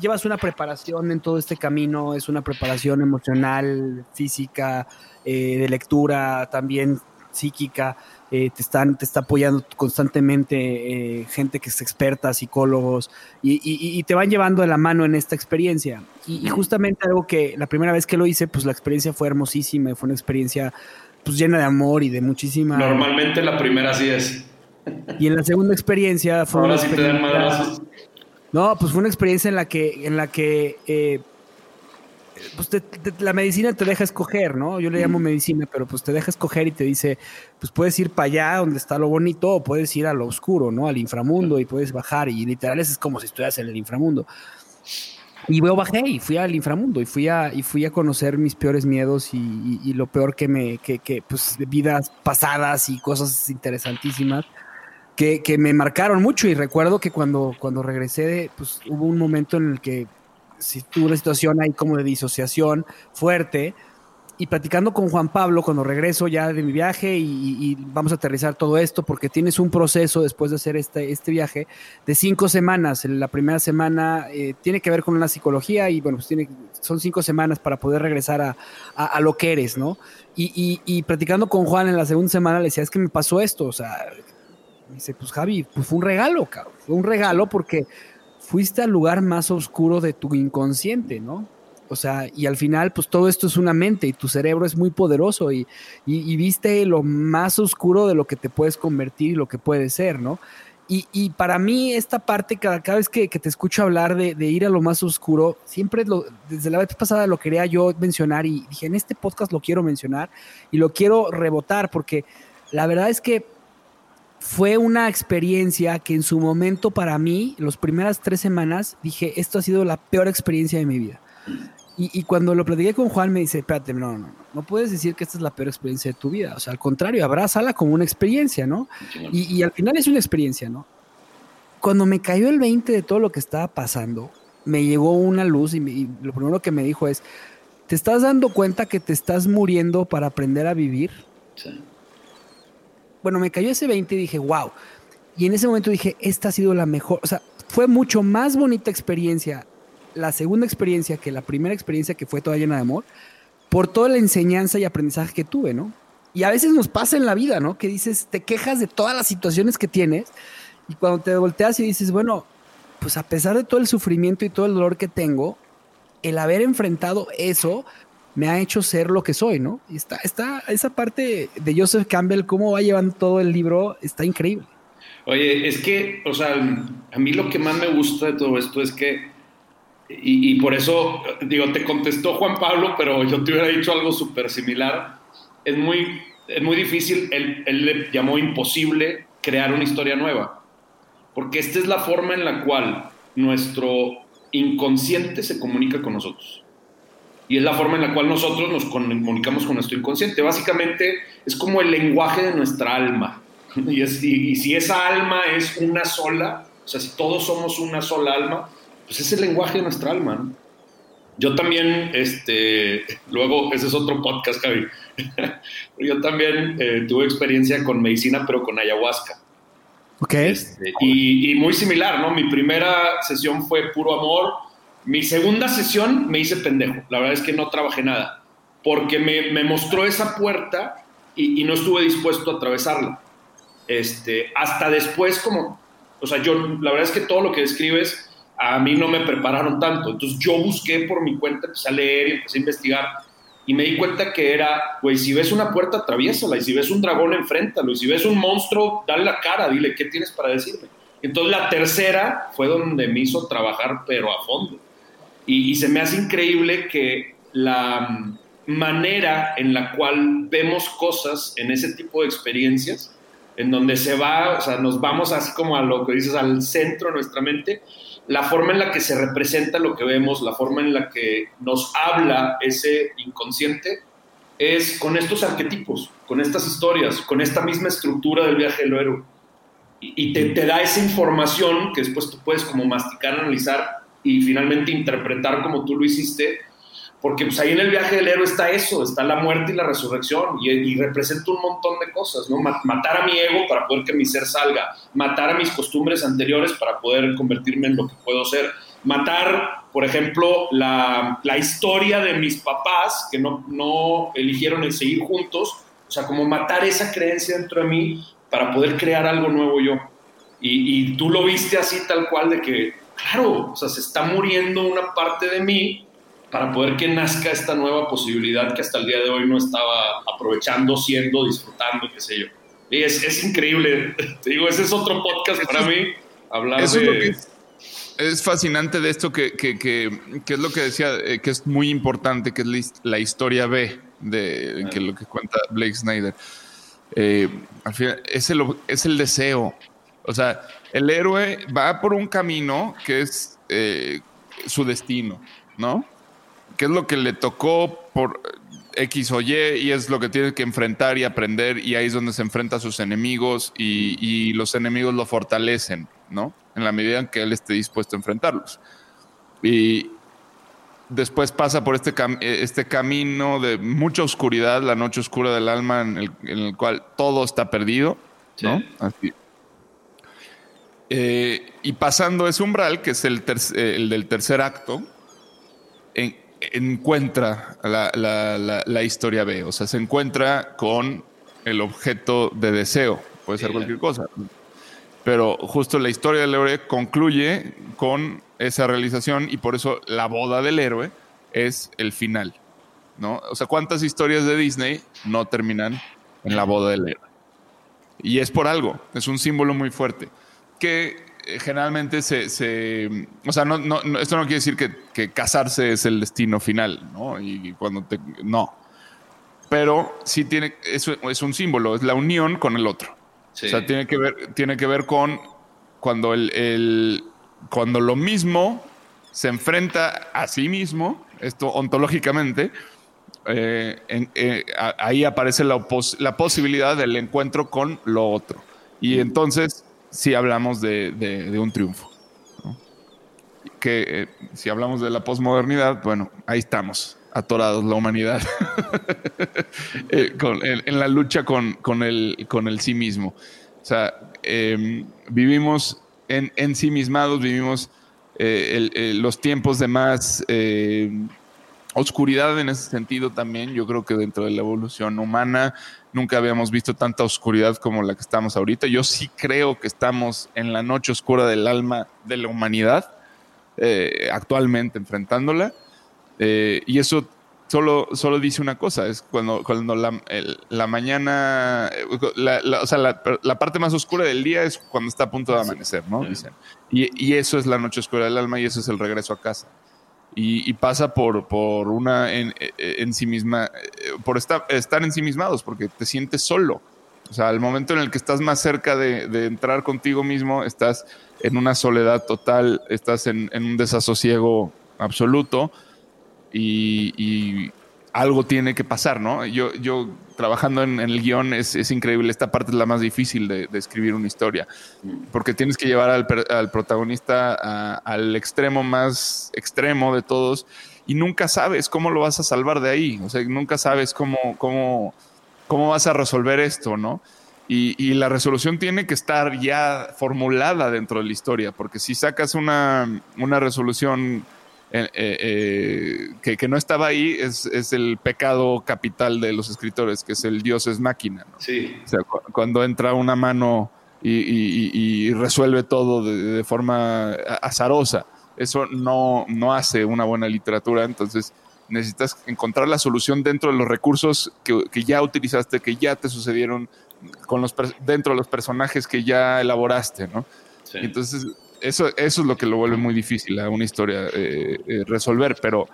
llevas una preparación en todo este camino, es una preparación emocional, física, eh, de lectura, también psíquica. Eh, te, están, te está apoyando constantemente eh, gente que es experta, psicólogos, y, y, y, te van llevando de la mano en esta experiencia. Y, y, justamente algo que la primera vez que lo hice, pues la experiencia fue hermosísima, fue una experiencia pues llena de amor y de muchísima... Normalmente la primera sí es. Y en la segunda experiencia fue Ahora una sí te dan madrazos. No, pues fue una experiencia en la que, en la que eh, pues te, te, la medicina te deja escoger, ¿no? Yo le llamo medicina, pero pues te deja escoger y te dice, pues puedes ir para allá donde está lo bonito o puedes ir a lo oscuro, ¿no? Al inframundo y puedes bajar y literal es como si estuvieras en el inframundo. Y luego bajé y fui al inframundo y fui a, y fui a conocer mis peores miedos y, y, y lo peor que me, que, que, pues vidas pasadas y cosas interesantísimas que, que, me marcaron mucho y recuerdo que cuando, cuando regresé, pues hubo un momento en el que si tuve una situación ahí como de disociación fuerte y platicando con Juan Pablo cuando regreso ya de mi viaje y, y, vamos a aterrizar todo esto porque tienes un proceso después de hacer este, este viaje de cinco semanas. La primera semana eh, tiene que ver con la psicología y bueno, pues tiene, son cinco semanas para poder regresar a, a, a lo que eres, ¿no? Y, y, platicando con Juan en la segunda semana le decía, es que me pasó esto, o sea, dice, pues Javi, pues fue un regalo, cabrón. Fue un regalo porque fuiste al lugar más oscuro de tu inconsciente, ¿no? O sea, y al final, pues todo esto es una mente y tu cerebro es muy poderoso y, y, viste lo más oscuro de lo que te puedes convertir y lo que puede ser, ¿no? Y, y para mí, esta parte, cada, cada vez que, que, te escucho hablar de, de, ir a lo más oscuro, siempre lo, desde la vez pasada lo quería yo mencionar y dije, en este podcast lo quiero mencionar y lo quiero rebotar porque la verdad es que fue una experiencia que en su momento para mí, las primeras tres semanas, dije, esto ha sido la peor experiencia de mi vida. Y, y, cuando lo platiqué con Juan me dice, espérate, no, no, no, no puedes decir que esta es la peor experiencia de tu vida. O sea, al contrario, abrázala como una experiencia, ¿no? Y, y al final es una experiencia, ¿no? Cuando me cayó el 20 de todo lo que estaba pasando, me llegó una luz y, me, y lo primero que me dijo es, ¿te estás dando cuenta que te estás muriendo para aprender a vivir? Sí bueno, me cayó ese 20 y dije, wow. Y en ese momento dije, esta ha sido la mejor, o sea, fue mucho más bonita experiencia, la segunda experiencia que la primera experiencia que fue toda llena de amor, por toda la enseñanza y aprendizaje que tuve, ¿no? Y a veces nos pasa en la vida, ¿no? Que dices, te quejas de todas las situaciones que tienes y cuando te volteas y dices, bueno, pues a pesar de todo el sufrimiento y todo el dolor que tengo, el haber enfrentado eso me ha hecho ser lo que soy, ¿no? Y está, está, esa parte de Joseph Campbell, cómo va llevando todo el libro, está increíble. Oye, es que, o sea, a mí lo que más me gusta de todo esto es que, y, por eso, digo, te contestó Juan Pablo, pero yo te hubiera dicho algo súper similar. Es muy, es muy difícil, él, él le llamó imposible crear una historia nueva, porque esta es la forma en la cual nuestro inconsciente se comunica con nosotros y es la forma en la cual nosotros nos comunicamos con nuestro inconsciente. Básicamente es como el lenguaje de nuestra alma. Y, es, y, y, si esa alma es una sola, o sea, si todos somos una sola alma, pues es el lenguaje de nuestra alma. ¿no? Yo también, este, luego, ese es otro podcast, Javi. Yo también eh, tuve experiencia con medicina, pero con ayahuasca. Ok. Este, y, y muy similar, ¿no? Mi primera sesión fue puro amor, mi segunda sesión me hice pendejo. La verdad es que no trabajé nada. porque me, me mostró esa puerta y, y, no estuve dispuesto a atravesarla. Este, hasta después, como, o sea, yo, la verdad es que todo lo que describes, a mí no me prepararon tanto. Entonces yo busqué por mi cuenta, empecé a leer y empecé a investigar. Y me di cuenta que era, güey, si ves una puerta, atraviésala. Y si ves un dragón, enfréntalo. Y si ves un monstruo, dale la cara, dile, ¿qué tienes para decirme? Entonces la tercera fue donde me hizo trabajar, pero a fondo. Y, se me hace increíble que la manera en la cual vemos cosas en ese tipo de experiencias, en donde se va, o sea, nos vamos así como a lo que dices, al centro de nuestra mente, la forma en la que se representa lo que vemos, la forma en la que nos habla ese inconsciente, es con estos arquetipos, con estas historias, con esta misma estructura del viaje del héroe. Y, te, te, da esa información que después tú puedes como masticar, analizar y finalmente interpretar como tú lo hiciste porque pues ahí en el viaje del héroe está eso, está la muerte y la resurrección, y, y representa un montón de cosas, ¿no? Matar a mi ego para poder que mi ser salga, matar a mis costumbres anteriores para poder convertirme en lo que puedo ser, matar, por ejemplo, la, la historia de mis papás que no, no eligieron el seguir juntos, o sea, como matar esa creencia dentro de mí para poder crear algo nuevo yo. Y, y tú lo viste así tal cual de que, claro, o sea, se está muriendo una parte de mí para poder que nazca esta nueva posibilidad que hasta el día de hoy no estaba aprovechando, siendo, disfrutando, qué sé yo. Y es, es increíble. Te digo, ese es otro podcast para mí. Hablar Eso de... Es, lo que es, es, fascinante de esto que, que, que, que, es lo que decía, eh, que es muy importante, que es la historia B de ah. que lo que cuenta Blake Snyder. Eh, al final, es el, es el deseo. O sea, el héroe va por un camino que es eh, su destino, ¿no? qué es lo que le tocó por X o Y y es lo que tiene que enfrentar y aprender y ahí es donde se enfrenta a sus enemigos y, y los enemigos lo fortalecen, ¿no? En la medida en que él esté dispuesto a enfrentarlos. Y después pasa por este, cam este camino de mucha oscuridad, la noche oscura del alma en el, en el cual todo está perdido, ¿no? Sí. Así. Eh, y pasando ese umbral, que es el, el del tercer acto, en, encuentra la, la, la, la, historia B, o sea, se encuentra con el objeto de deseo, puede ser cualquier cosa, pero justo la historia del héroe concluye con esa realización y por eso la boda del héroe es el final, ¿no? O sea, ¿cuántas historias de Disney no terminan en la boda del héroe? Y es por algo, es un símbolo muy fuerte, que generalmente se, se o sea, no, no, esto no quiere decir que, que, casarse es el destino final, ¿no? Y cuando te, no. Pero sí tiene, es, es un símbolo, es la unión con el otro. Sí. O sea, tiene que ver, tiene que ver con cuando el, el, cuando lo mismo se enfrenta a sí mismo, esto ontológicamente, eh, en, eh, ahí aparece la, la posibilidad del encuentro con lo otro. Y entonces si hablamos de, de, de un triunfo. ¿no? Que eh, si hablamos de la posmodernidad, bueno, ahí estamos, atorados la humanidad, eh, con, en, en, la lucha con, con, el, con el sí mismo. O sea, eh, vivimos en, ensimismados, vivimos eh, el, el, los tiempos de más eh, oscuridad en ese sentido también. Yo creo que dentro de la evolución humana nunca habíamos visto tanta oscuridad como la que estamos ahorita. Yo sí creo que estamos en la noche oscura del alma de la humanidad, eh, actualmente enfrentándola. Eh, y eso solo, solo dice una cosa, es cuando, cuando la, el, la mañana, la, la, o sea, la, la, parte más oscura del día es cuando está a punto de amanecer, ¿no? Dicen. Y, y eso es la noche oscura del alma y eso es el regreso a casa. Y, pasa por, por una en, en, sí misma, por estar, estar ensimismados, porque te sientes solo. O sea, al momento en el que estás más cerca de, entrar contigo mismo, estás en una soledad total, estás en, en un desasosiego absoluto y, y, algo tiene que pasar, ¿no? Yo, yo trabajando en, el guion es, es, increíble, esta parte es la más difícil de, escribir una historia, porque tienes que llevar al, al protagonista al extremo más extremo de todos y nunca sabes cómo lo vas a salvar de ahí, o sea, nunca sabes cómo, cómo, cómo vas a resolver esto, ¿no? Y, y, la resolución tiene que estar ya formulada dentro de la historia, porque si sacas una, una resolución eh, eh, que, que no estaba ahí es, es el pecado capital de los escritores, que es el Dios es máquina. ¿no? Sí. O sea, cu- cuando entra una mano y, y- y- y resuelve todo de, de forma azarosa, eso no, no hace una buena literatura. Entonces necesitas encontrar la solución dentro de los recursos que, que ya utilizaste, que ya te sucedieron con los dentro de los personajes que ya elaboraste, ¿no? sí. Entonces, eso, eso es lo que lo vuelve muy difícil a una historia eh, eh, resolver, pero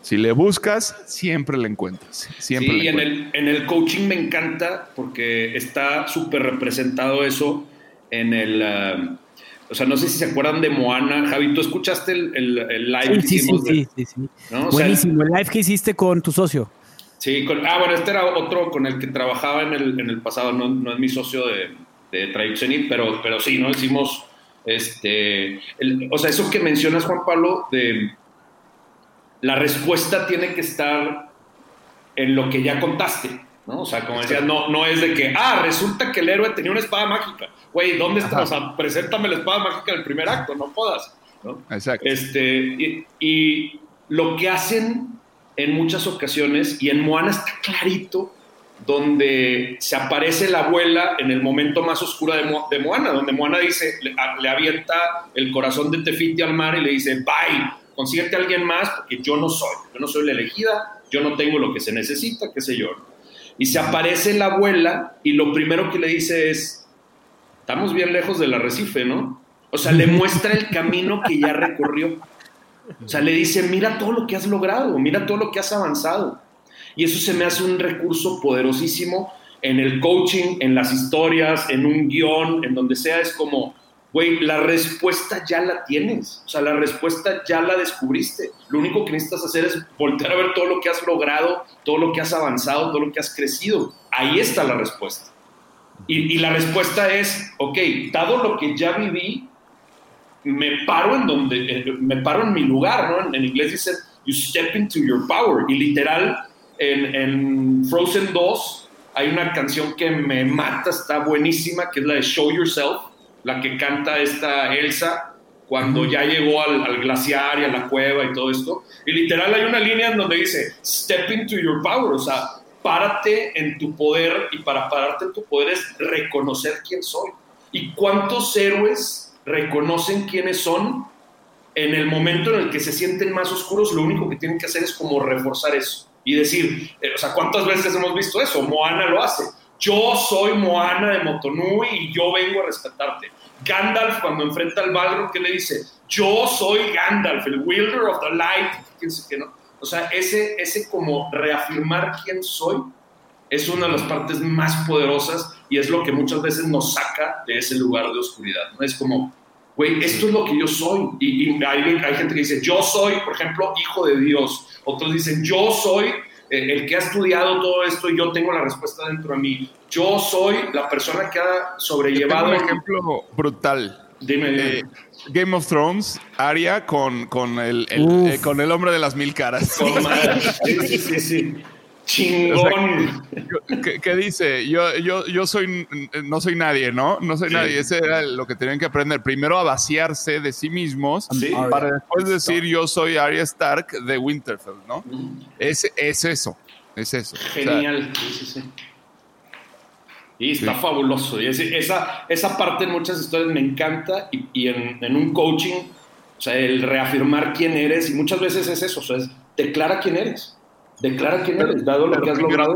si le buscas, siempre la encuentras. Siempre Sí, la y en el, en el coaching me encanta porque está súper representado eso en el... ah, o sea, no sé si se acuerdan de Moana. Javi, ¿tú escuchaste el, el- el live que Sí, sí, sí, hicimos de- sí, sí, sí. ¿no? O sea, Buenísimo. El live que hiciste con tu socio. Sí, con- ah, bueno, este era otro con el que trabajaba en el, en el pasado, no, no es mi socio de, de Traduccionit, pero, pero sí, ¿no? Hicimos, este, el- o sea, eso que mencionas, Juan Pablo, de la respuesta tiene que estar en lo que ya contaste, ¿no? O sea, como decías, no, no es de que, ah, resulta que el héroe tenía una espada mágica. Güey, ¿dónde está? O sea, preséntame la espada mágica del primer acto, no jodas, ¿no? Exacto. Este, y, y lo que hacen en muchas ocasiones, y en Moana está clarito, donde se aparece la abuela en el momento más oscuro de, Mo- de Moana, donde Moana dice, le, a- le avienta el corazón de Tefiti al mar y le dice, bye, consíguete a alguien más porque yo no soy, yo no soy la elegida, yo no tengo lo que se necesita, qué sé yo. Y se aparece la abuela y lo primero que le dice es, estamos bien lejos del arrecife, ¿no? O sea, le muestra el camino que ya recorrió. O sea, le dice, mira todo lo que has logrado, mira todo lo que has avanzado. Y eso se me hace un recurso poderosísimo en el coaching, en las historias, en un guion, en donde sea. Es como, güey, la respuesta ya la tienes. O sea, la respuesta ya la descubriste. Lo único que necesitas hacer es voltear a ver todo lo que has logrado, todo lo que has avanzado, todo lo que has crecido. Ahí está la respuesta. Y, la respuesta es, ok, dado lo que ya viví, me paro en donde, eh, me paro en mi lugar, ¿no? En, en inglés dice, you step into your power. Y literal, en, en Frozen 2 hay una canción que me mata, está buenísima, que es la de Show Yourself, la que canta esta Elsa cuando ya llegó al, al glaciar y a la cueva y todo esto. Y literal hay una línea en donde dice, step into your power, o sea, párate en tu poder y para pararte en tu poder es reconocer quién soy. ¿Y cuántos héroes reconocen quiénes son en el momento en el que se sienten más oscuros? Lo único que tienen que hacer es como reforzar eso y decir, eh, o sea, ¿cuántas veces hemos visto eso? Moana lo hace. Yo soy Moana de Motonui y yo vengo a rescatarte. Gandalf cuando enfrenta al Balrog, ¿qué le dice? Yo soy Gandalf, el wielder of the light. ¿Quién sé qué no? O sea, ese, ese como reafirmar quién soy es una de las partes más poderosas y es lo que muchas veces nos saca de ese lugar de oscuridad. ¿no? Es como, güey, esto es lo que yo soy. Y, y hay, hay gente que dice, yo soy, por ejemplo, hijo de Dios. Otros dicen, yo soy eh, el que ha estudiado todo esto y yo tengo la respuesta dentro de mí. Yo soy la persona que ha Tengo sobrellevado... un ejemplo brutal. Dime, dime. Eh, Game of Thrones, Arya con, con, el, el- eh, con el hombre de las mil caras. Con madre. Sí, sí, Chingón. ¿Qué, qué dice? Yo, yo, yo soy, no soy nadie, ¿no? No soy Sí. nadie. Ese era lo que tenían que aprender. Primero a vaciarse de sí mismos Sí. para después decir yo soy Arya Stark de Winterfell, ¿no? Es, es eso, es eso. O sea, Genial. Sí, sí, sí. Y está Sí. fabuloso. Y ese- esa, esa parte en muchas historias me encanta y, y en, en un coaching, o sea, el reafirmar quién eres y muchas veces es eso, o sea, es declara quién eres. Declara quién eres, dado lo que has logrado.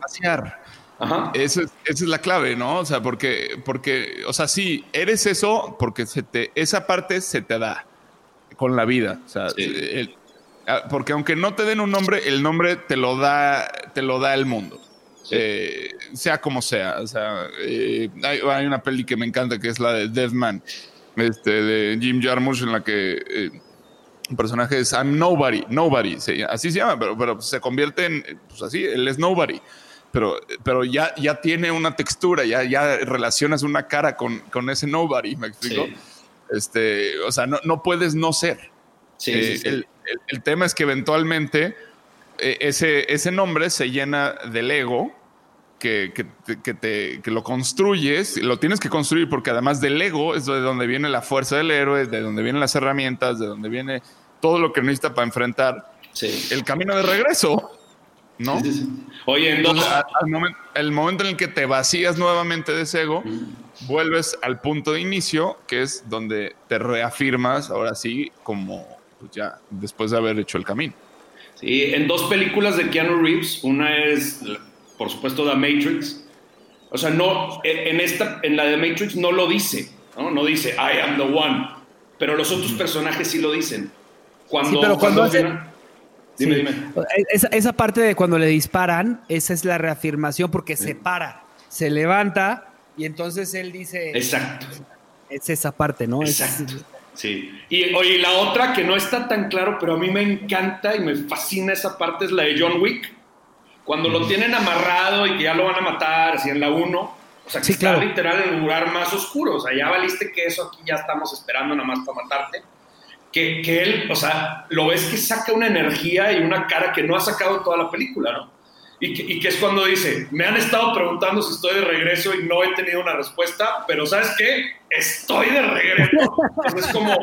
vaciar. Ajá. Eso es- esa es la clave, ¿no? O sea, porque, porque, o sea, sí, eres eso porque se te, esa parte se te da con la vida. O sea, Sí. el- ah, porque aunque no te den un nombre, el nombre te lo da, te lo da el mundo. Eh, sea como sea. O sea, eh, hay, hay una peli que me encanta que es la de Death Man, este, de Jim Jarmusch, en la que eh, un personaje es I'm Nobody, Nobody, se- así se llama, pero, pero se convierte en, pues así, él es Nobody. Pero, pero ya, ya tiene una textura, ya, ya relacionas una cara con, con ese Nobody, ¿me explico? Sí. Este, o sea, no, no puedes no ser. Sí, Eh, sí, sí. El, el- el tema es que eventualmente eh, ese, ese nombre se llena del ego que, que, te- que te, que lo construyes, lo tienes que construir porque además del ego es de donde viene la fuerza del héroe, de donde vienen las herramientas, de donde viene todo lo que necesita para enfrentar Sí. el camino de regreso, ¿no? Sí, sí, sí. Oye. Entonces, al momen- el momento en el que te vacías nuevamente de ese ego, vuelves al punto de inicio, que es donde te reafirmas, ahora sí, como pues ya después de haber hecho el camino. Sí, en dos películas de Keanu Reeves, una es, por supuesto, The Matrix. O sea, no, en esta, en la de Matrix no lo dice, ¿no? No dice, I am the one. Pero los otros personajes sí lo dicen. Cuando, Sí, pero cuando hace- Dime, Sí. dime. Esa, esa parte de cuando le disparan, esa es la reafirmación porque se para, se levanta y entonces él dice, Exacto. es esa parte, ¿no? Es- Exacto. Sí. Y oye, la otra que no está tan claro, pero a mí me encanta y me fascina esa parte es la de John Wick. Cuando lo tienen amarrado y que ya lo van a matar, así en la 1. O sea, que Sí, está claro. literal en el lugar más oscuro. O sea, ya valiste que eso aquí ya estamos esperando nada más para matarte. Que, que él, o sea, lo ves que saca una energía y una cara que no ha sacado toda la película, ¿no? Y que, y que es cuando dice, me han estado preguntando si estoy de regreso y no he tenido una respuesta, pero ¿sabes qué? Estoy de regreso. Entonces es como,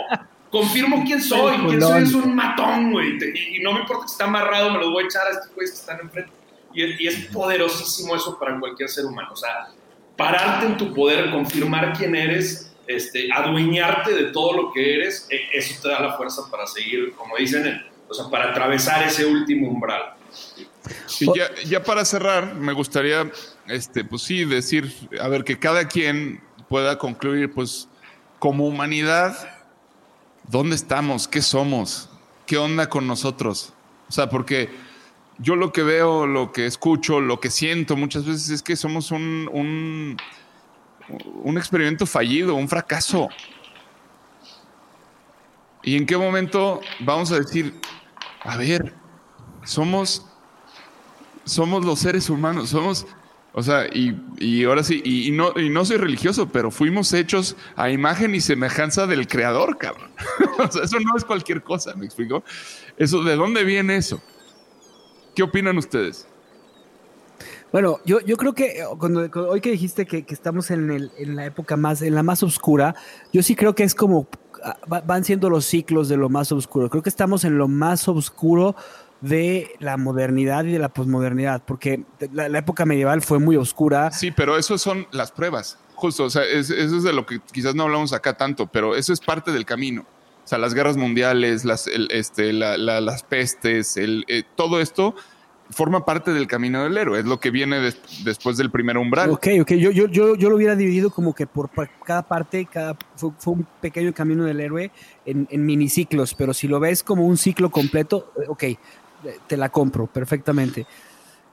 confirmo quién soy, quién soy es un matón, güey. Y, y no me importa que está amarrado, me los voy a echar a estos güeyes que están enfrente. Y, es- poderosísimo eso para cualquier ser humano. O sea, pararte en tu poder, confirmar quién eres, este, adueñarte de todo lo que eres, e- eso te da la fuerza para seguir, como dicen, o sea, para atravesar ese último umbral. Ya, ya para cerrar, me gustaría, este, pues sí, decir, a ver, que cada quien pueda concluir, pues, como humanidad, ¿dónde estamos? ¿Qué somos? ¿Qué onda con nosotros? O sea, porque yo lo que veo, lo que escucho, lo que siento muchas veces es que somos un, un, experimento fallido, un fracaso. ¿Y en qué momento vamos a decir, a ver, somos somos los seres humanos, somos, o sea, y, y ahora sí, y, y no, y no soy religioso, pero fuimos hechos a imagen y semejanza del creador, cabrón. o sea, eso no es cualquier cosa, ¿me explico? Eso, ¿de dónde viene eso? ¿Qué opinan ustedes? Bueno, yo, yo creo que eh, cuando, cuando- hoy que dijiste que, que estamos en, el, en la época más, en la más oscura, yo sí creo que es como ah, va- van siendo los ciclos de lo más oscuro. Creo que estamos en lo más oscuro de la modernidad y de la posmodernidad, porque la, la época medieval fue muy oscura. Sí, pero eso son las pruebas, justo, o sea, es- eso es de lo que quizás no hablamos acá tanto, pero eso es parte del camino. O sea, las guerras mundiales, las, el- este, la- la- las pestes, el, eh, todo esto forma parte del camino del héroe, es lo que viene des- después del primer umbral. Ok, ok, yo, yo, yo, yo lo hubiera dividido como que por cada parte, cada, fue, fue un pequeño camino del héroe en, en miniciclos, pero si lo ves como un ciclo completo, eh, ok, eh, te la compro perfectamente.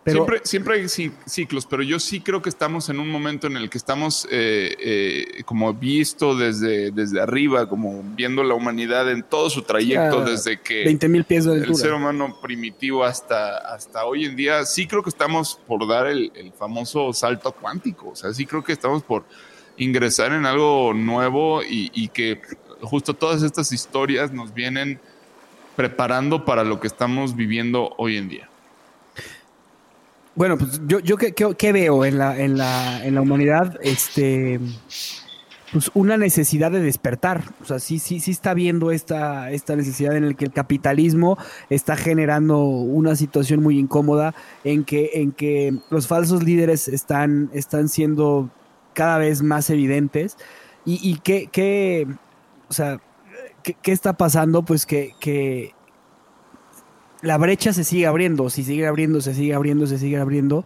Pero, siempre, siempre hay ci- ciclos, pero yo sí creo que estamos en un momento en el que estamos eh, eh, como visto desde, desde arriba, como viendo la humanidad en todo su trayecto, desde que 20 mil pies de el ser humano primitivo hasta, hasta hoy en día, sí creo que estamos por dar el, el famoso salto cuántico. O sea, sí creo que estamos por ingresar en algo nuevo y, y que justo todas estas historias nos vienen preparando para lo que estamos viviendo hoy en día. Bueno, pues yo, yo ¿qué, qué- veo en la, en, la, en la humanidad, este, pues una necesidad de despertar. O sea, sí, sí, sí está viendo esta, esta necesidad en la que el capitalismo está generando una situación muy incómoda, en que, en que los falsos líderes están, están siendo cada vez más evidentes. Y, y qué, qué, o sea, ¿qué, qué está pasando? Pues que, que la brecha se sigue abriendo, si sigue abriendo, se sigue abriendo, se sigue abriendo,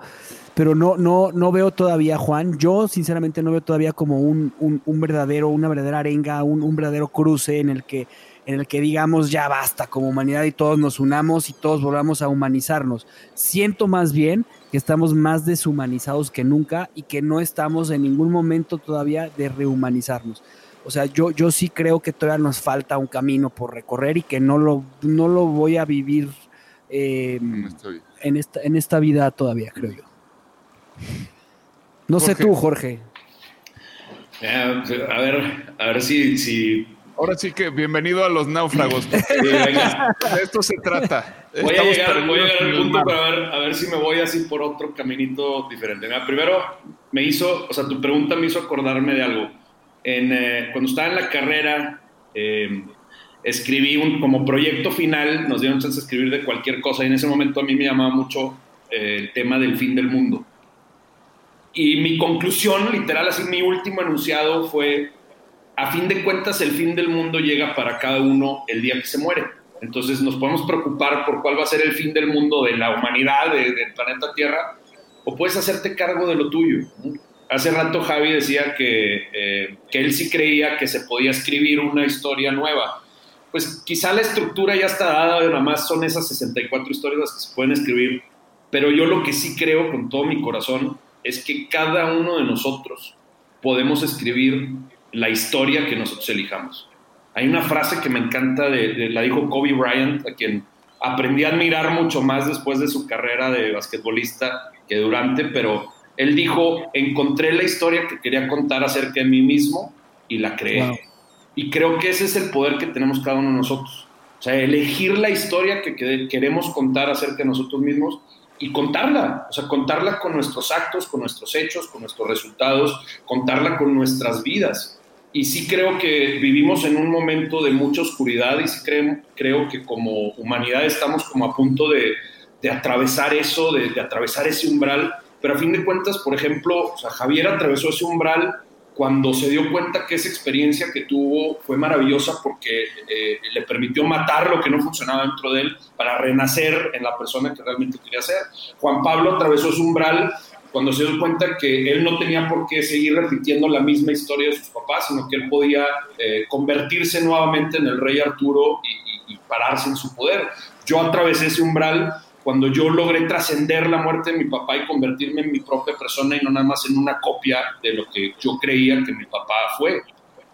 pero no, no, no veo todavía, Juan, yo sinceramente no veo todavía como un, un, un verdadero, una verdadera arenga, un, un, verdadero cruce en el que en el que digamos ya basta como humanidad y todos nos unamos y todos volvamos a humanizarnos. Siento más bien que estamos más deshumanizados que nunca y que no estamos en ningún momento todavía de rehumanizarnos. O sea, yo, yo sí creo que todavía nos falta un camino por recorrer y que no lo, no lo voy a vivir eh, en, esta, en esta vida todavía, creo yo. No Jorge. sé tú, Jorge. Eh, a ver, a ver si, si Ahora sí que bienvenido a los náufragos. Sí, venga. De esto se trata. Voy a, llegar, voy a llegar, al punto para ver, a ver si me voy así por otro caminito diferente. Mira, primero, me hizo, o sea, tu pregunta me hizo acordarme de algo. En, eh, cuando estaba en la carrera, eh, escribí un, como proyecto final, nos dieron chance de escribir de cualquier cosa y en ese momento a mí me llamaba mucho eh, el tema del fin del mundo. Y mi conclusión, literal, así mi último enunciado fue, a fin de cuentas, el fin del mundo llega para cada uno el día que se muere. Entonces nos podemos preocupar por cuál va a ser el fin del mundo, de la humanidad, del planeta Tierra, o puedes hacerte cargo de lo tuyo. Hace rato Javi decía que, eh, que él sí creía que se podía escribir una historia nueva. Pues quizá la estructura ya está dada, nada más son esas 64 historias las que se pueden escribir, pero yo lo que sí creo con todo mi corazón es que cada uno de nosotros podemos escribir la historia que nosotros elijamos. Hay una frase que me encanta, la dijo Kobe Bryant, a quien aprendí a admirar mucho más después de su carrera de basquetbolista que durante, pero él dijo, encontré la historia que quería contar acerca de mí mismo y la creé. Y creo que ese es el poder que tenemos cada uno de nosotros. O sea, elegir la historia que queremos contar acerca de nosotros mismos y contarla, o sea, contarla con nuestros actos, con nuestros hechos, con nuestros resultados, contarla con nuestras vidas. Y sí creo que vivimos en un momento de mucha oscuridad y sí creo, creo que como humanidad estamos como a punto de, de atravesar eso, de, atravesar ese umbral, pero a fin de cuentas, por ejemplo, Javier atravesó ese umbral cuando se dio cuenta que esa experiencia que tuvo fue maravillosa porque eh, le permitió matar lo que no funcionaba dentro de él para renacer en la persona que realmente quería ser. Juan Pablo atravesó su umbral cuando se dio cuenta que él no tenía por qué seguir repitiendo la misma historia de sus papás, sino que él podía eh, convertirse nuevamente en el rey Arturo y, y pararse en su poder. Yo atravesé ese umbral cuando yo logré trascender la muerte de mi papá y convertirme en mi propia persona y no nada más en una copia de lo que yo creía que mi papá fue.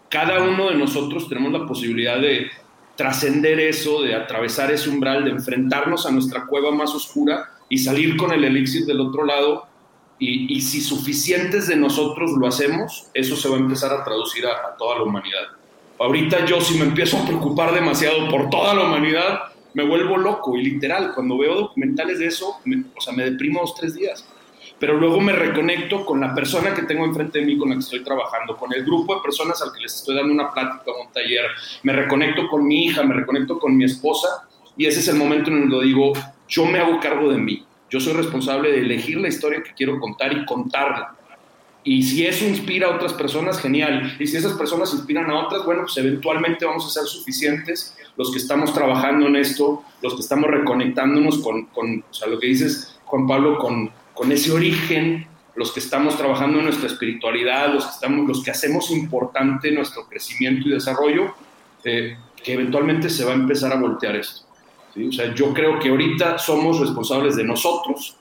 Cada uno de nosotros tenemos la posibilidad de trascender eso, de atravesar ese umbral, de enfrentarnos a nuestra cueva más oscura y salir con el elixir del otro lado. Y, si suficientes de nosotros lo hacemos, eso se va a empezar a traducir a, a toda la humanidad. Ahorita yo si me empiezo a preocupar demasiado por toda la humanidad, me vuelvo loco y literal, cuando veo documentales de eso, o sea, me deprimo dos, tres días. Pero luego me reconecto con la persona que tengo enfrente de mí, con la que estoy trabajando, con el grupo de personas al que les estoy dando una plática o un taller, me reconecto con mi hija, me reconecto con mi esposa y ese es el momento en el que digo, yo me hago cargo de mí, yo soy responsable de elegir la historia que quiero contar y contarla. Y si eso inspira a otras personas, genial. Y si esas personas inspiran a otras, bueno, pues eventualmente vamos a ser suficientes los que estamos trabajando en esto, los que estamos reconectándonos con, con o sea, lo que dices, Juan Pablo, con, con ese origen, los que estamos trabajando en nuestra espiritualidad, los que, estamos, los que hacemos importante nuestro crecimiento y desarrollo, eh, que eventualmente se va a empezar a voltear esto. O sea, yo creo que ahorita somos responsables de nosotros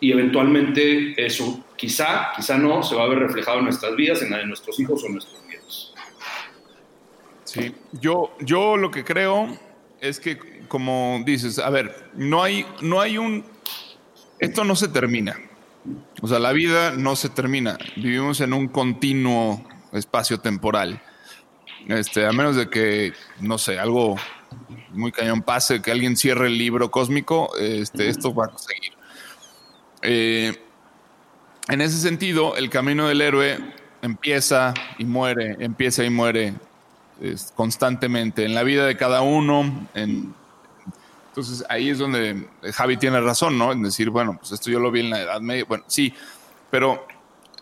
y eventualmente eso quizá, quizá no, se va a ver reflejado en nuestras vidas, en la de nuestros hijos o nuestros. Sí, yo, yo lo que creo es que, como dices, a ver, no hay, no hay un... Esto no se termina. O sea, la vida no se termina. Vivimos en un continuo espacio temporal. Este, a menos de que, no sé, algo muy cañón pase, que alguien cierre el libro cósmico, este, esto va a seguir. Eh, en ese sentido, el camino del héroe empieza y muere, empieza y muere constantemente en la vida de cada uno. En, entonces ahí es donde Javi tiene razón, ¿no? En decir, bueno, pues esto yo lo vi en la Edad Media. Bueno, sí, pero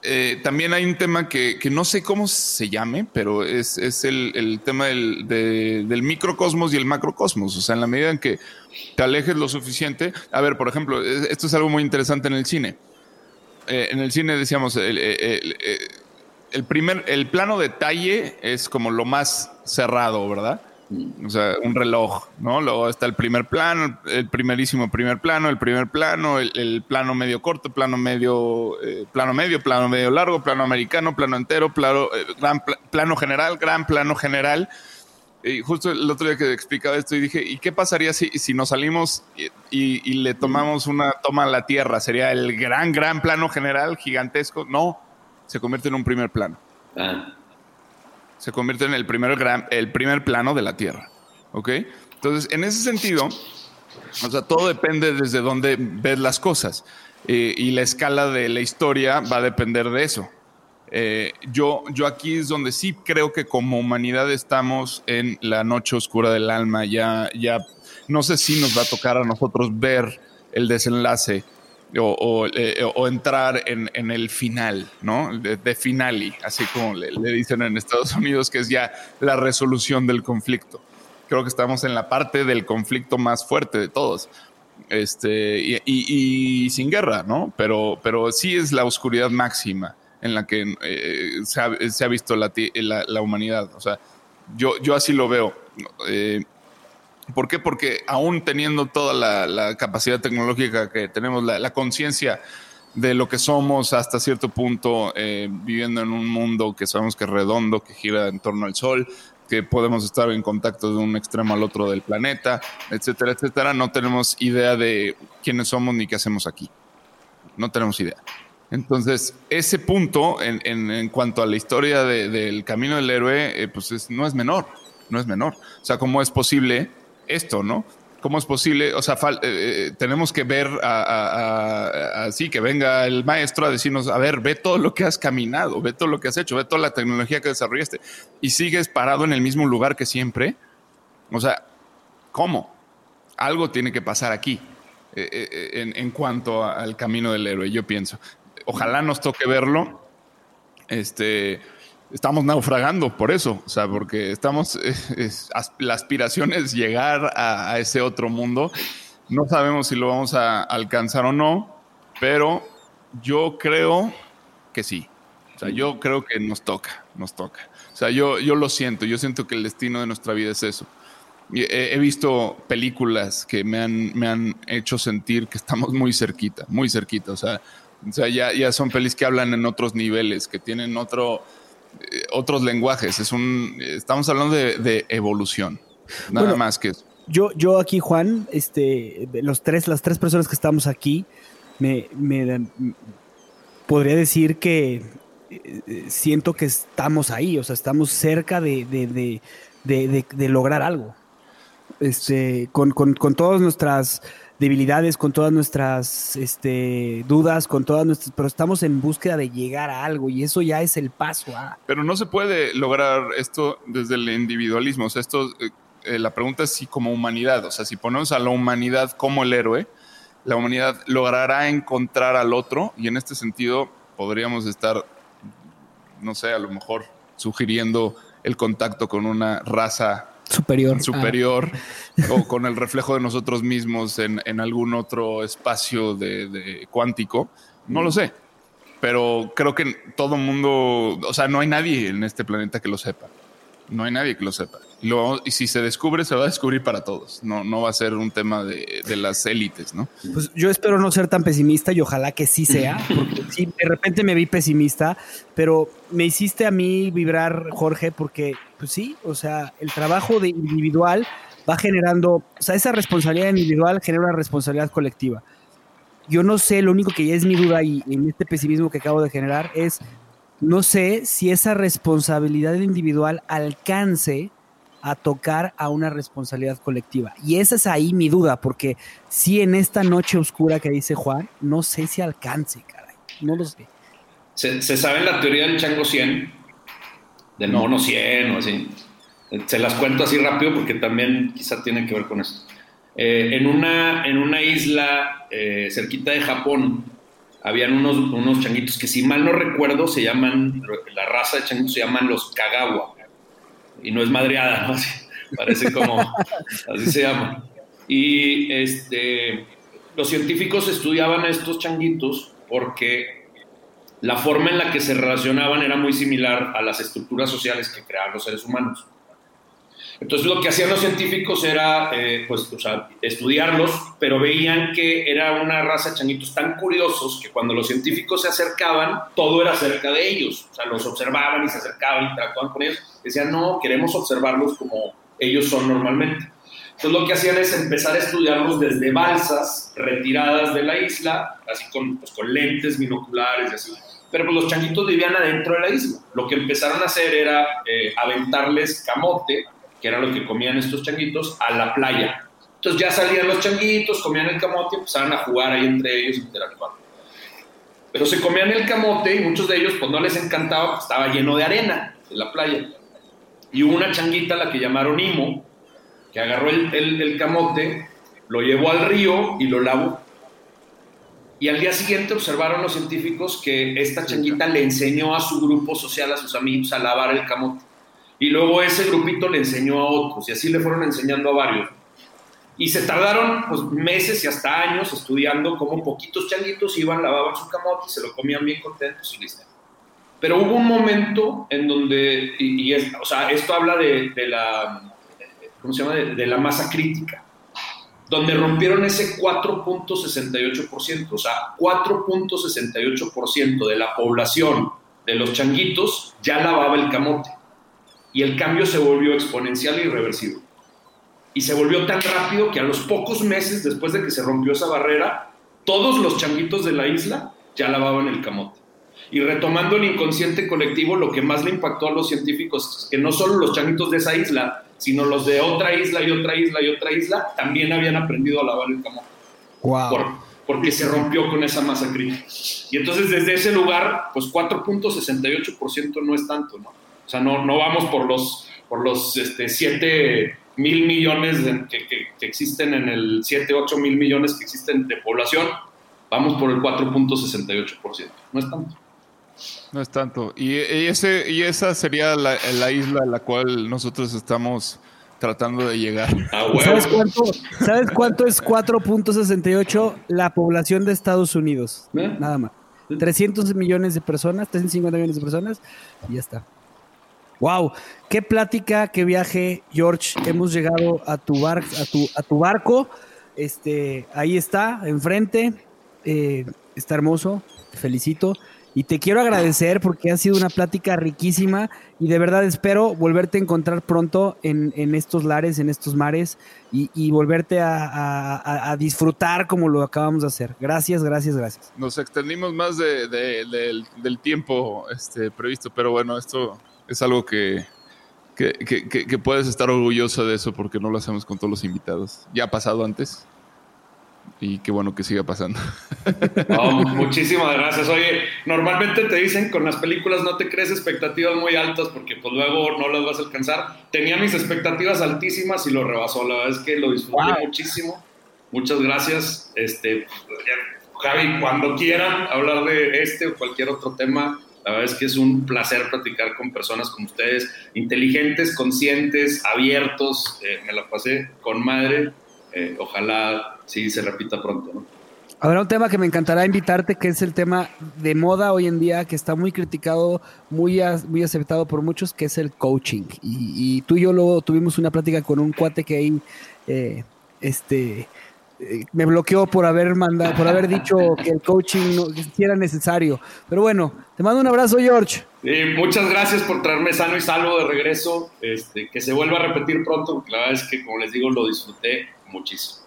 eh, también hay un tema que, que, no sé cómo se llame, pero es, es el, el, tema del, de, del, microcosmos y el macrocosmos. O sea, en la medida en que te alejes lo suficiente. A ver, por ejemplo, esto es algo muy interesante en el cine. Eh, en el cine decíamos, el, el, el, primer, el plano detalle es como lo más cerrado, ¿verdad? O sea, un reloj, ¿no? Luego está el primer plano, el primerísimo primer plano, el primer plano, el, el plano medio corto, plano medio, eh, plano medio, plano medio largo, plano americano, plano entero, plano, eh, gran pl plano general, gran plano general. Y justo el otro día que explicaba esto y dije, ¿y qué pasaría si, si nos salimos y, y, y, le tomamos una toma a la Tierra? ¿Sería el gran, gran plano general, gigantesco? No, se convierte en un primer plano. Ah se convierte en el primer, gran, el primer plano de la Tierra. ¿Ok? Entonces, en ese sentido, o sea, todo depende desde dónde ves las cosas. Eh, y la escala de la historia va a depender de eso. Eh, yo, yo aquí es donde sí creo que como humanidad estamos en la noche oscura del alma. Ya, ya no sé si nos va a tocar a nosotros ver el desenlace o, eh, entrar en, el final, ¿no? De, de finale, así como le, dicen en Estados Unidos, que es ya la resolución del conflicto. Creo que estamos en la parte del conflicto más fuerte de todos. Este, y, sin guerra, ¿no? Pero, pero sí es la oscuridad máxima en la que eh, se, ha, visto la, la, humanidad. O sea, yo, yo así lo veo. Eh, ¿Por qué? Porque aún teniendo toda la, capacidad tecnológica que tenemos, la, conciencia de lo que somos hasta cierto punto, eh, viviendo en un mundo que sabemos que es redondo, que gira en torno al Sol, que podemos estar en contacto de un extremo al otro del planeta, etcétera, etcétera, no tenemos idea de quiénes somos ni qué hacemos aquí. No tenemos idea. Entonces, ese punto en, cuanto a la historia del camino del héroe, eh, pues no es menor, no es menor. O sea, ¿cómo es posible esto, no? ¿Cómo es posible? O sea, eh, eh, tenemos que ver así, que venga el maestro a decirnos, a ver, ve todo lo que has caminado, ve todo lo que has hecho, ve toda la tecnología que desarrollaste y sigues parado en el mismo lugar que siempre. O sea, ¿cómo? Algo tiene que pasar aquí en, en cuanto al camino del héroe, yo pienso ojalá nos toque verlo. Este, estamos naufragando por eso, o sea, porque estamos, la aspiración es llegar a, ese otro mundo. No sabemos si lo vamos a alcanzar o no, pero yo creo que sí. O sea, yo creo que nos toca, nos toca. O sea, yo, yo lo siento, yo siento que el destino de nuestra vida es eso. He, he visto películas que me han, me han hecho sentir que estamos muy cerquita, muy cerquita. O sea, o sea, ya, ya son pelis que hablan en otros niveles, que tienen otro, otros lenguajes. Es un, estamos hablando de, evolución, nada más que eso. Yo, yo aquí, Juan, este, los tres, las tres personas que estamos aquí, me, me podría decir que eh, siento que estamos ahí, o sea, estamos cerca de, de, de, de lograr algo. Este, con, con, con todas nuestras debilidades, con todas nuestras este, dudas, con todas nuestras, pero estamos en búsqueda de llegar a algo y eso ya es el paso Pero no se puede lograr esto desde el individualismo, o sea, esto, eh, eh, la pregunta es si como humanidad, o sea, si ponemos a la humanidad como el héroe, la humanidad logrará encontrar al otro y en este sentido podríamos estar, no sé, a lo mejor sugiriendo el contacto con una raza superior. Superior o con el reflejo de nosotros mismos en, algún otro espacio de, cuántico. No lo sé. Pero creo que todo mundo, o sea, no hay nadie en este planeta que lo sepa. No hay nadie que lo sepa. y si se descubre, se va a descubrir para todos. No, no va a ser un tema de, las élites, ¿no? Pues yo espero no ser tan pesimista y ojalá que sí sea. Porque sí, de repente me vi pesimista, pero me hiciste a mí vibrar, Jorge, porque, pues sí, o sea, el trabajo de individual va generando, o sea, esa responsabilidad individual genera una responsabilidad colectiva. Yo no sé, lo único que ya es mi duda y en este pesimismo que acabo de generar es no sé si esa responsabilidad individual alcance a tocar a una responsabilidad colectiva. Y esa es ahí mi duda, porque si en esta noche oscura que dice Juan, no sé si alcance, caray. No lo sé. ¿Se, sabe la teoría del chango 100? Del mono 100 o así. Se las cuento así rápido porque también quizá tiene que ver con eso. Eh, en, una, en una isla eh, cerquita de Japón, habían unos, unos changuitos que si mal no recuerdo se llaman, la raza de changuitos se llaman los Kagawa. Y no es madreada, ¿no? parece como, así se llama. Y este, los científicos estudiaban a estos changuitos porque la forma en la que se relacionaban era muy similar a las estructuras sociales que creaban los seres humanos. Entonces lo que hacían los científicos era eh, pues, estudiarlos, pero veían que era una raza de changuitos tan curiosos que cuando los científicos se acercaban, todo era cerca de ellos. O sea, los observaban y se acercaban, interactuaban con ellos. Decían, no, queremos observarlos como ellos son normalmente. Entonces lo que hacían es empezar a estudiarlos desde balsas retiradas de la isla, así con, pues, con lentes binoculares y así. Pero pues los changuitos vivían adentro de la isla. Lo que empezaron a hacer era eh, aventarles camote que era lo que comían estos changuitos, a la playa. Entonces ya salían los changuitos, comían el camote y empezaban a jugar ahí entre ellos, interactuando. Pero se comían el camote y muchos de ellos pues no les encantaba estaba lleno de arena en la playa. Y hubo una changuita, la que llamaron Imo, que agarró el, el- el camote, lo llevó al río y lo lavó. Y al día siguiente observaron los científicos que esta changuita le enseñó a su grupo social, a sus amigos, a lavar el camote. Y luego ese grupito le enseñó a otros, y así le fueron enseñando a varios. Y se tardaron pues, meses y hasta años estudiando cómo poquitos changuitos iban, lavaban su camote y se lo comían bien contentos y listo. Pero hubo un momento en donde, y, o sea, esto habla de, de la, ¿cómo se llama? De la masa crítica, donde rompieron ese 4.68%, o sea, 4.68% de la población de los changuitos ya lavaba el camote. Y el cambio se volvió exponencial y irreversible. Y se volvió tan rápido que a los pocos meses después de que se rompió esa barrera, todos los changuitos de la isla ya lavaban el camote. Y retomando el inconsciente colectivo, lo que más le impactó a los científicos es que no solo los changuitos de esa isla, sino los de otra isla y otra isla y otra isla, también habían aprendido a lavar el camote. Wow. Por- porque se rompió con esa masa crítica. Y entonces desde ese lugar, pues 4.68% no es tanto, ¿no? O sea, no, no vamos por los, por los este, 7 mil millones de- que, que- que existen en el 7, 8 mil millones que existen de población, vamos por el 4.68%. No es tanto. No es tanto. Y, y ese, y esa sería la, la isla a la cual nosotros estamos tratando de llegar. Ah, ¿Sabes huevo. cuánto, ¿Sabes cuánto es 4.68 la población de Estados Unidos? ¿Eh? Nada más. 300 millones de personas, 350 millones de personas, y ya está. Wow, qué plática, qué viaje, George. Hemos llegado a tu bar, a tu, a tu barco. Este, ahí está, enfrente. Eh, está hermoso. Te felicito. Y te quiero agradecer porque ha sido una plática riquísima y de verdad espero volverte a encontrar pronto en, estos lares, en estos mares y, volverte a, disfrutar como lo acabamos de hacer. Gracias, gracias, gracias. Nos extendimos más de- de- del, del tiempo este, previsto, pero bueno, esto es algo que, que, que- que- puedes estar orgulloso de eso porque no lo hacemos con todos los invitados. Ya ha pasado antes y qué bueno que siga pasando. No, muchísimas gracias. Oye, normalmente te dicen con las películas no te crees expectativas muy altas porque pues luego no las vas a alcanzar. Tenía mis expectativas altísimas y lo rebasó. La verdad es que lo disfruté Wow. muchísimo. Muchas gracias. Este, Javi, cuando quieran hablar de este o cualquier otro tema, la verdad es que es un placer platicar con personas como ustedes, inteligentes, conscientes, abiertos. Eh, me la pasé con madre. Eh, ojalá sí se repita pronto, ¿no? Habrá un tema que me encantará invitarte, que es el tema de moda hoy en día, que está muy criticado, muy, aceptado por muchos, que es el coaching. Y, y tú y yo luego tuvimos una plática con un cuate que ahí eh, este, me bloqueó por haber mandado, por haber dicho que el coaching no que era necesario. Pero bueno, te mando un abrazo, George. Sí, muchas gracias por traerme sano y salvo de regreso. Este, que se vuelva a repetir pronto, porque la verdad es que, como les digo, lo disfruté muchísimo.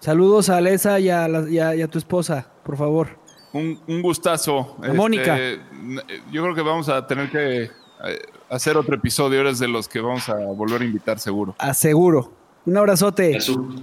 Saludos a Alesa y a, la- y a- y a tu esposa, por favor. Un, un gustazo. Este, A Mónica. n- Yo creo que vamos a tener que eh, hacer otro episodio. Eres de los que vamos a volver a invitar seguro. Aseguro. Un abrazote. Su-